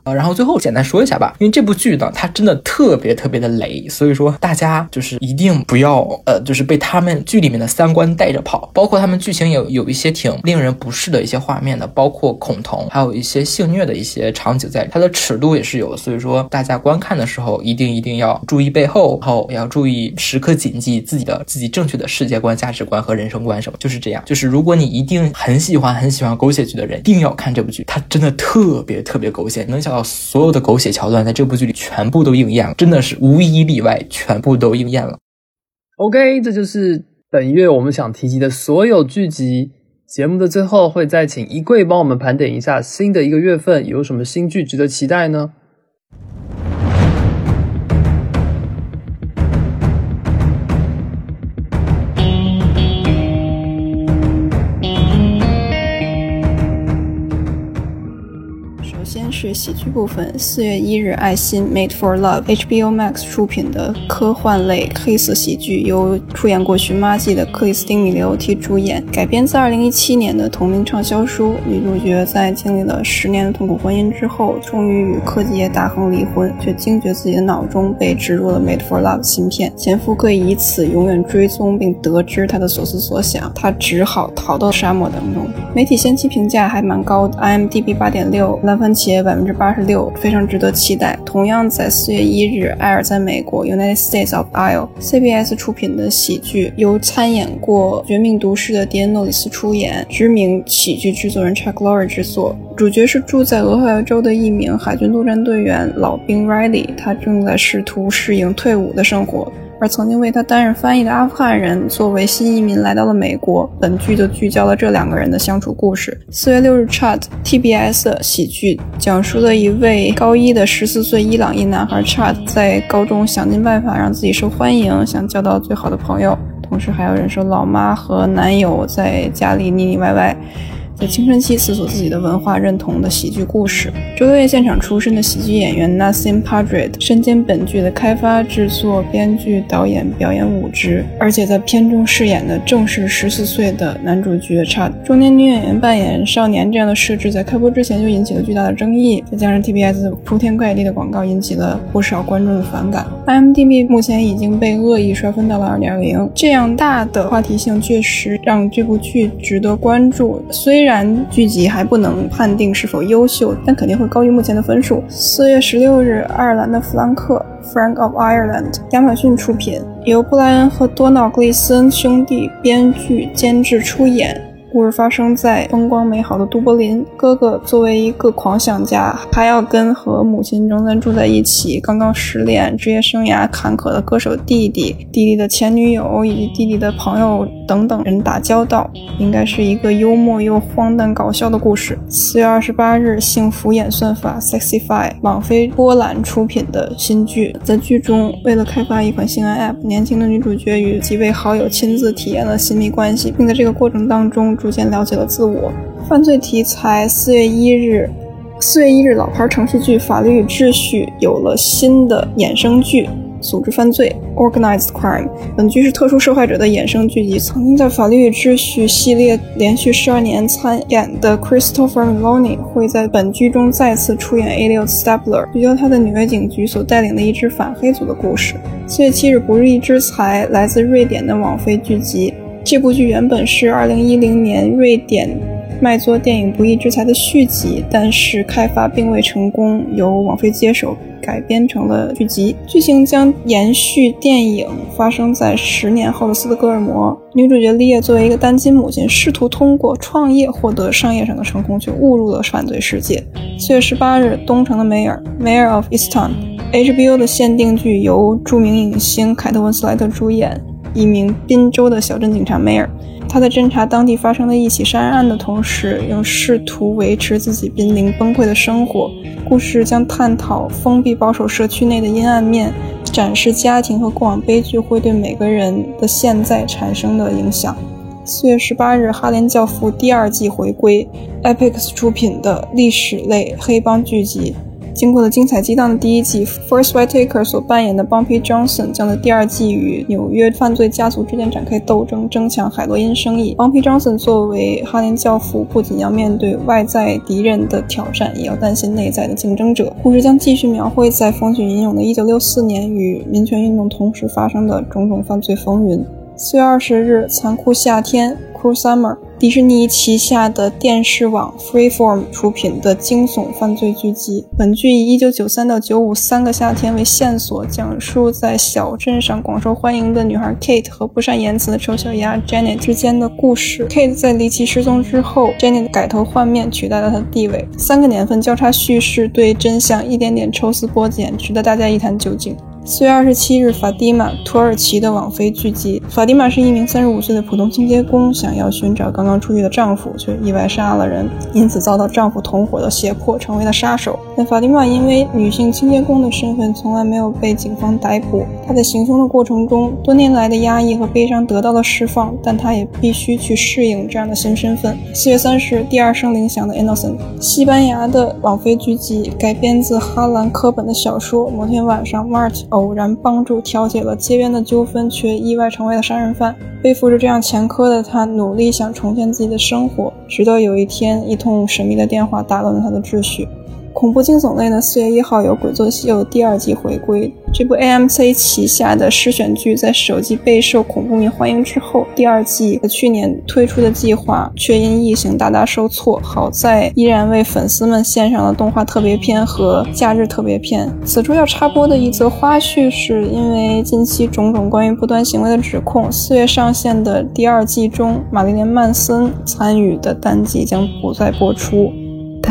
呃，然后最后简单说一下吧，因为这部剧呢，它真的特别特别的雷，所以说大家就是一定不要呃，就是被他们剧里面的三观带着跑，包括他们剧情有有一些挺令人不适的一些画面的，包括恐同，还有一些性虐的一些场景在，它的尺度也是有，所以说大家观看的时候一定一定要注意背后，然后也要注意时刻谨记自己的自己正确的世界观、价值观和人生观什么，就是这样。就是如果你一定很喜欢很喜欢狗血剧的人，一定要看这部剧，它真的特别特别狗血，能想到所有的狗血桥段在这部剧里全部都应验了，真的是无一例外，全部都应验了。OK，这就是本月我们想提及的所有剧集。节目的最后会再请一柜帮我们盘点一下新的一个月份有什么新剧值得期待呢？是喜剧部分，四月一日，爱心《Made for Love》HBO Max 出品的科幻类黑色喜剧，由出演过《寻妈记》的克里斯汀·米利欧蒂主演，改编自2017年的同名畅销书。女主角在经历了十年的痛苦婚姻之后，终于与科技业大亨离婚，却惊觉自己的脑中被植入了《Made for Love》芯片，前夫可以以此永远追踪并得知她的所思所想，她只好逃到沙漠当中。媒体先期评价还蛮高的，IMDB 8.6，烂番茄百分之八十六，非常值得期待。同样在四月一日，艾尔在美国 United States of Iow）CBS 出品的喜剧，由参演过《绝命毒师》的迪恩·诺里斯出演，知名喜剧制作人 Chuck Lorre 制作。主角是住在俄亥俄州的一名海军陆战队员老兵 Riley，他正在试图适应退伍的生活。而曾经为他担任翻译的阿富汗人，作为新移民来到了美国。本剧就聚焦了这两个人的相处故事。四月六日，Chad TBS 喜剧讲述了一位高一的十四岁伊朗裔男孩 Chad 在高中想尽办法让自己受欢迎，想交到最好的朋友，同时还要忍受老妈和男友在家里腻腻歪歪。在青春期思索自己的文化认同的喜剧故事。周六夜现场出身的喜剧演员 Nassim Padred 身兼本剧的开发、制作、编剧、导演、表演五职，而且在片中饰演的正是十四岁的男主角 Chad。中年女演员扮演少年这样的设置，在开播之前就引起了巨大的争议，再加上 TBS 铺天盖地的广告，引起了不少观众的反感。IMDB 目前已经被恶意刷分到了二点零，这样大的话题性确实让这部剧值得关注。虽然然剧集还不能判定是否优秀，但肯定会高于目前的分数。四月十六日，爱尔兰的弗兰克 （Frank of Ireland） 亚马逊出品，由布莱恩和多瑙·格里森兄弟编剧、监制出演。故事发生在风光美好的都柏林。哥哥作为一个狂想家，还要跟和母亲仍然住在一起、刚刚失恋、职业生涯坎坷的歌手弟弟、弟弟的前女友以及弟弟的朋友等等人打交道，应该是一个幽默又荒诞搞笑的故事。四月二十八日，幸福演算法 Sexify 网飞波兰出品的新剧，在剧中为了开发一款性爱 App，年轻的女主角与几位好友亲自体验了亲密关系，并在这个过程当中。逐渐了解了自我。犯罪题材，四月一日，四月一日，老牌程序剧《法律与秩序》有了新的衍生剧《组织犯罪》（Organized Crime）。本剧是特殊受害者的衍生剧集。曾经在《法律与秩序》系列连续十二年参演的 Christopher Meloni 会在本剧中再次出演 Elliot Stapler，聚焦他的纽约警局所带领的一支反黑组的故事。四月七日，《不义之财》来自瑞典的网飞剧集。这部剧原本是2010年瑞典卖座电影《不义之财》的续集，但是开发并未成功，由网飞接手改编成了剧集。剧情将延续电影发生在十年后的斯德哥尔摩。女主角莉叶作为一个单亲母亲，试图通过创业获得商业上的成功，却误入了犯罪世界。四月十八日，《东城的梅尔》（Mayor of Easttown） HBO 的限定剧，由著名影星凯特温斯莱特主演。一名宾州的小镇警察梅尔，他在侦查当地发生的一起杀人案的同时，又试图维持自己濒临崩溃的生活。故事将探讨封闭保守社区内的阴暗面，展示家庭和过往悲剧会对每个人的现在产生的影响。四月十八日，《哈林教父》第二季回归，Epix 出品的历史类黑帮剧集。经过了精彩激荡的第一季，First Whitaker 所扮演的 Bumpy Johnson 将在第二季与纽约犯罪家族之间展开斗争，争抢海洛因生意。Bumpy Johnson 作为哈林教父，不仅要面对外在敌人的挑战，也要担心内在的竞争者。故事将继续描绘在风起云涌的1964年与民权运动同时发生的种种犯罪风云。四月二十日，《残酷夏天》（Cruel Summer），迪士尼旗下的电视网 Freeform 出品的惊悚犯罪剧集。本剧以一九九三到九五三个夏天为线索，讲述在小镇上广受欢迎的女孩 Kate 和不善言辞的丑小鸭 Janet 之间的故事。Kate 在离奇失踪之后，Janet 改头换面，取代了她的地位。三个年份交叉叙事，对真相一点点抽丝剥茧，值得大家一探究竟。四月二十七日，法蒂玛，土耳其的网飞剧集。法蒂玛是一名三十五岁的普通清洁工，想要寻找刚刚出狱的丈夫，却意外杀了人，因此遭到丈夫同伙的胁迫，成为了杀手。但法蒂玛因为女性清洁工的身份，从来没有被警方逮捕。她在行凶的过程中，多年来的压抑和悲伤得到了释放，但她也必须去适应这样的新身份。四月三十日，第二声铃响的 Innocent，西班牙的网飞剧集，改编自哈兰科本的小说。某天晚上，Mart。偶然帮助调解了街边的纠纷，却意外成为了杀人犯。背负着这样前科的他，努力想重建自己的生活，直到有一天，一通神秘的电话打乱了他的秩序。恐怖惊悚类呢？四月一号有《鬼作西游》第二季回归。这部 AMC 旗下的试选剧在首季备受恐怖迷欢迎之后，第二季去年推出的计划却因疫情大大受挫。好在依然为粉丝们献上了动画特别篇和假日特别篇。此处要插播的一则花絮是，因为近期种种关于不端行为的指控，四月上线的第二季中，玛丽莲·曼森参与的单集将不再播出。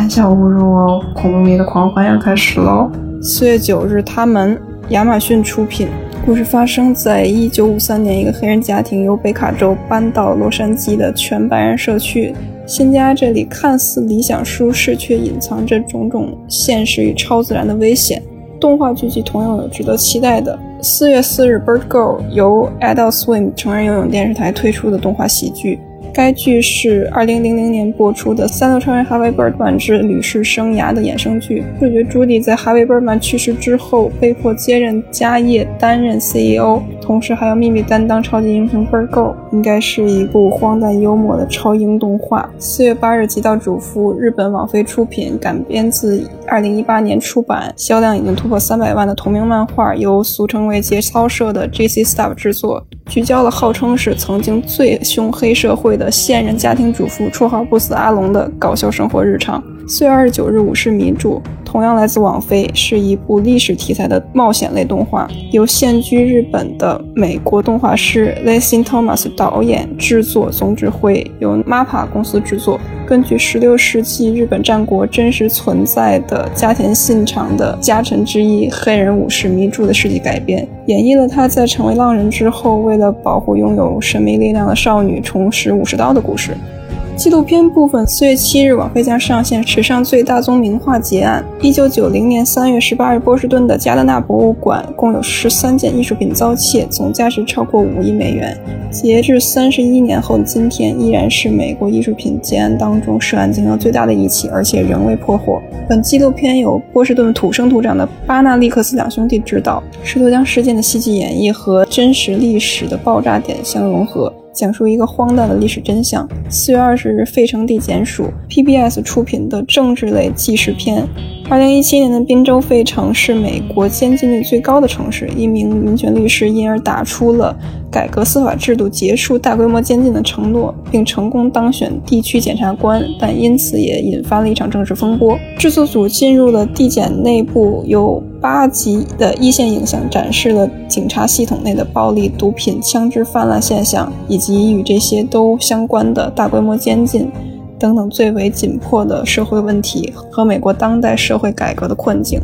胆小勿入哦！恐怖迷的狂欢要开始喽！四月九日，他们亚马逊出品。故事发生在一九五三年，一个黑人家庭由北卡州搬到洛杉矶的全白人社区。新家这里看似理想舒适，却隐藏着种种现实与超自然的危险。动画剧集同样有值得期待的。四月四日，《Bird Girl》由 Adult Swim 成人游泳电视台推出的动画喜剧。该剧是二零零零年播出的三流超人哈维·贝尔曼之吕氏生涯的衍生剧。主角朱迪在哈维·贝尔曼去世之后，被迫接任家业，担任 CEO，同时还要秘密担当超级英雄 b i r g o。应该是一部荒诞幽默的超英动画。四月八日，《极道主妇》日本网飞出品，改编自二零一八年出版、销量已经突破三百万的同名漫画，由俗称为节操社的 J.C. Staff 制作，聚焦了号称是曾经最凶黑社会的。现任家庭主妇，绰号不死阿龙的搞笑生活日常。四月二十九日，武士迷著，同样来自网飞，是一部历史题材的冒险类动画，由现居日本的美国动画师 Leslie Thomas 导演、制作、总指挥，由 MAPPA 公司制作。根据十六世纪日本战国真实存在的加田信长的家臣之一黑人武士迷著的事迹改编，演绎了他在成为浪人之后，为了保护拥有神秘力量的少女，重拾武士刀的故事。纪录片部分，四月七日，网飞将上线史上最大宗名画结案。一九九零年三月十八日，波士顿的加德纳博物馆共有十三件艺术品遭窃，总价值超过五亿美元。截至三十一年后的今天，依然是美国艺术品结案当中涉案金额最大的一起，而且仍未破获。本纪录片由波士顿土生土长的巴纳利克斯两兄弟执导，试图将事件的戏剧演绎和真实历史的爆炸点相融合。讲述一个荒诞的历史真相。四月二十日，《费城地检署》PBS 出品的政治类纪实片。二零一七年的宾州费城是美国监禁率最高的城市，一名民权律师因而打出了改革司法制度、结束大规模监禁的承诺，并成功当选地区检察官，但因此也引发了一场政治风波。制作组进入了地检内部，有八集的一线影像展示了警察系统内的暴力、毒品、枪支泛滥现象，以及与这些都相关的大规模监禁。等等最为紧迫的社会问题和美国当代社会改革的困境。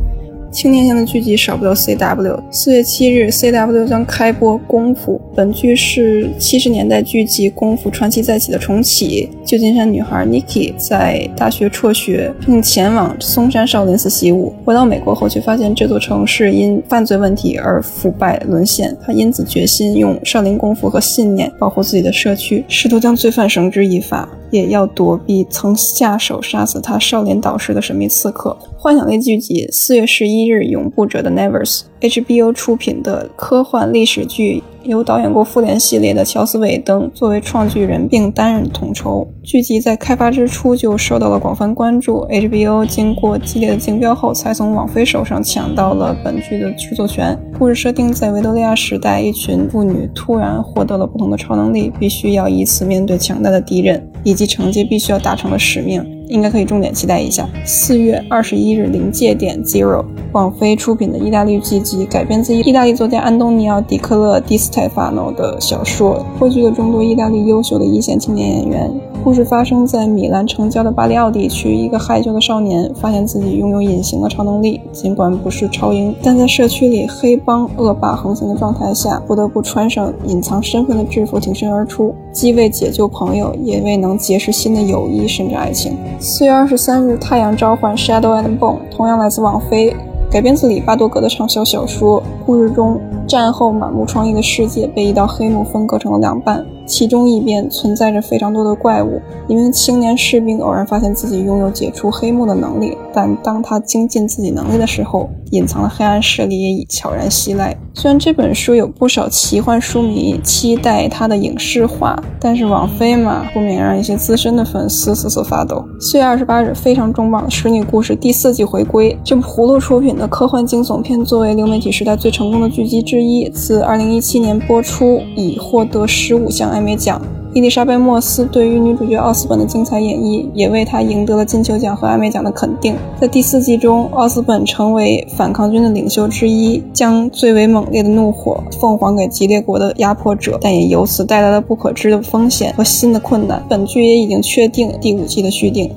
青年向的剧集少不了 CW。四月七日，CW 将开播《功夫》。本剧是七十年代剧集《功夫传奇再起》的重启。旧金山女孩 Nikki 在大学辍学，并前往松山少林寺习武。回到美国后，却发现这座城市因犯罪问题而腐败沦陷。她因此决心用少林功夫和信念保护自己的社区，试图将罪犯绳之以法。也要躲避曾下手杀死他少年导师的神秘刺客。幻想类剧集四月十一日，《永不者的 Nevers》，HBO 出品的科幻历史剧，由导演过《复联》系列的乔斯·韦登作为创剧人并担任统筹。剧集在开发之初就受到了广泛关注，HBO 经过激烈的竞标后，才从网飞手上抢到了本剧的制作权。故事设定在维多利亚时代，一群妇女突然获得了不同的超能力，必须要以此面对强大的敌人，以及承接必须要达成的使命。应该可以重点期待一下。四月二十一日，临界点 Zero，网飞出品的意大利剧集，改编自意大利作家安东尼奥·迪克勒·迪斯泰法诺的小说，汇聚了众多意大利优秀的一线青年演员。故事发生在米兰城郊的巴里奥地区，一个害羞的少年发现自己拥有隐形的超能力，尽管不是超英，但在社区里黑帮恶霸横行的状态下，不得不穿上隐藏身份的制服挺身而出，既为解救朋友，也为能结识新的友谊甚至爱情。四月二十三日，《太阳召唤》（Shadow and Bone） 同样来自网飞，改编自里巴多格的畅销小说。故事中，战后满目疮痍的世界被一道黑幕分割成了两半。其中一边存在着非常多的怪物。一名青年士兵偶然发现自己拥有解除黑幕的能力，但当他精进自己能力的时候，隐藏的黑暗势力也已悄然袭来。虽然这本书有不少奇幻书迷期待它的影视化，但是网飞嘛，不免让一些资深的粉丝瑟瑟发抖。四月二十八日，非常重磅的《使女故事》第四季回归。这部葫芦出品的科幻惊悚片，作为流媒体时代最成功的剧集之一，自二零一七年播出，已获得十五项。艾美奖，伊丽莎白·莫斯对于女主角奥斯本的精彩演绎，也为她赢得了金球奖和艾美奖的肯定。在第四季中，奥斯本成为反抗军的领袖之一，将最为猛烈的怒火奉还给吉列国的压迫者，但也由此带来了不可知的风险和新的困难。本剧也已经确定第五季的续订。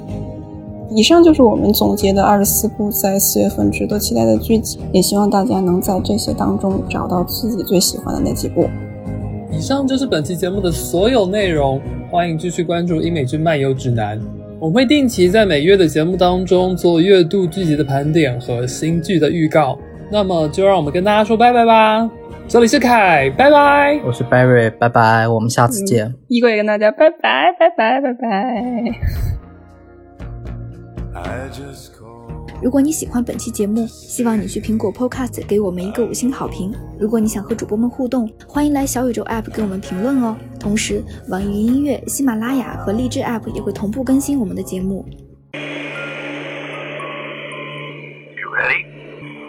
以上就是我们总结的二十四部在四月份值得期待的剧集，也希望大家能在这些当中找到自己最喜欢的那几部。以上就是本期节目的所有内容，欢迎继续关注英美剧漫游指南。我会定期在每月的节目当中做月度剧集的盘点和新剧的预告。那么就让我们跟大家说拜拜吧。这里是凯，拜拜。我是 Barry，拜拜。我们下次见。一哥也跟大家拜拜，拜拜，拜拜。如果你喜欢本期节目，希望你去苹果 Podcast 给我们一个五星好评。如果你想和主播们互动，欢迎来小宇宙 App 给我们评论哦。同时，网易云音乐、喜马拉雅和荔枝 App 也会同步更新我们的节目。You ready?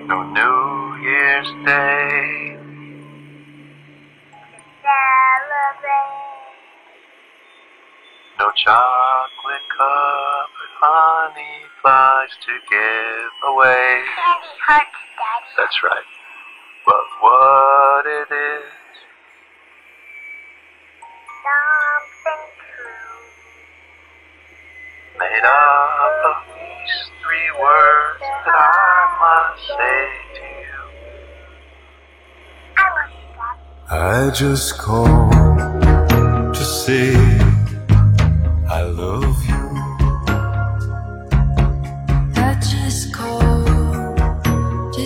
No New Year's Day. Celebrate. No chocolate covered honey flies to give away. Candy hearts, Daddy. That's right. But what it is, Something true. made up of these three words that I must say to you. I love you, Daddy. I just called to say I love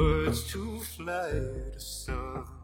birds to fly to skies.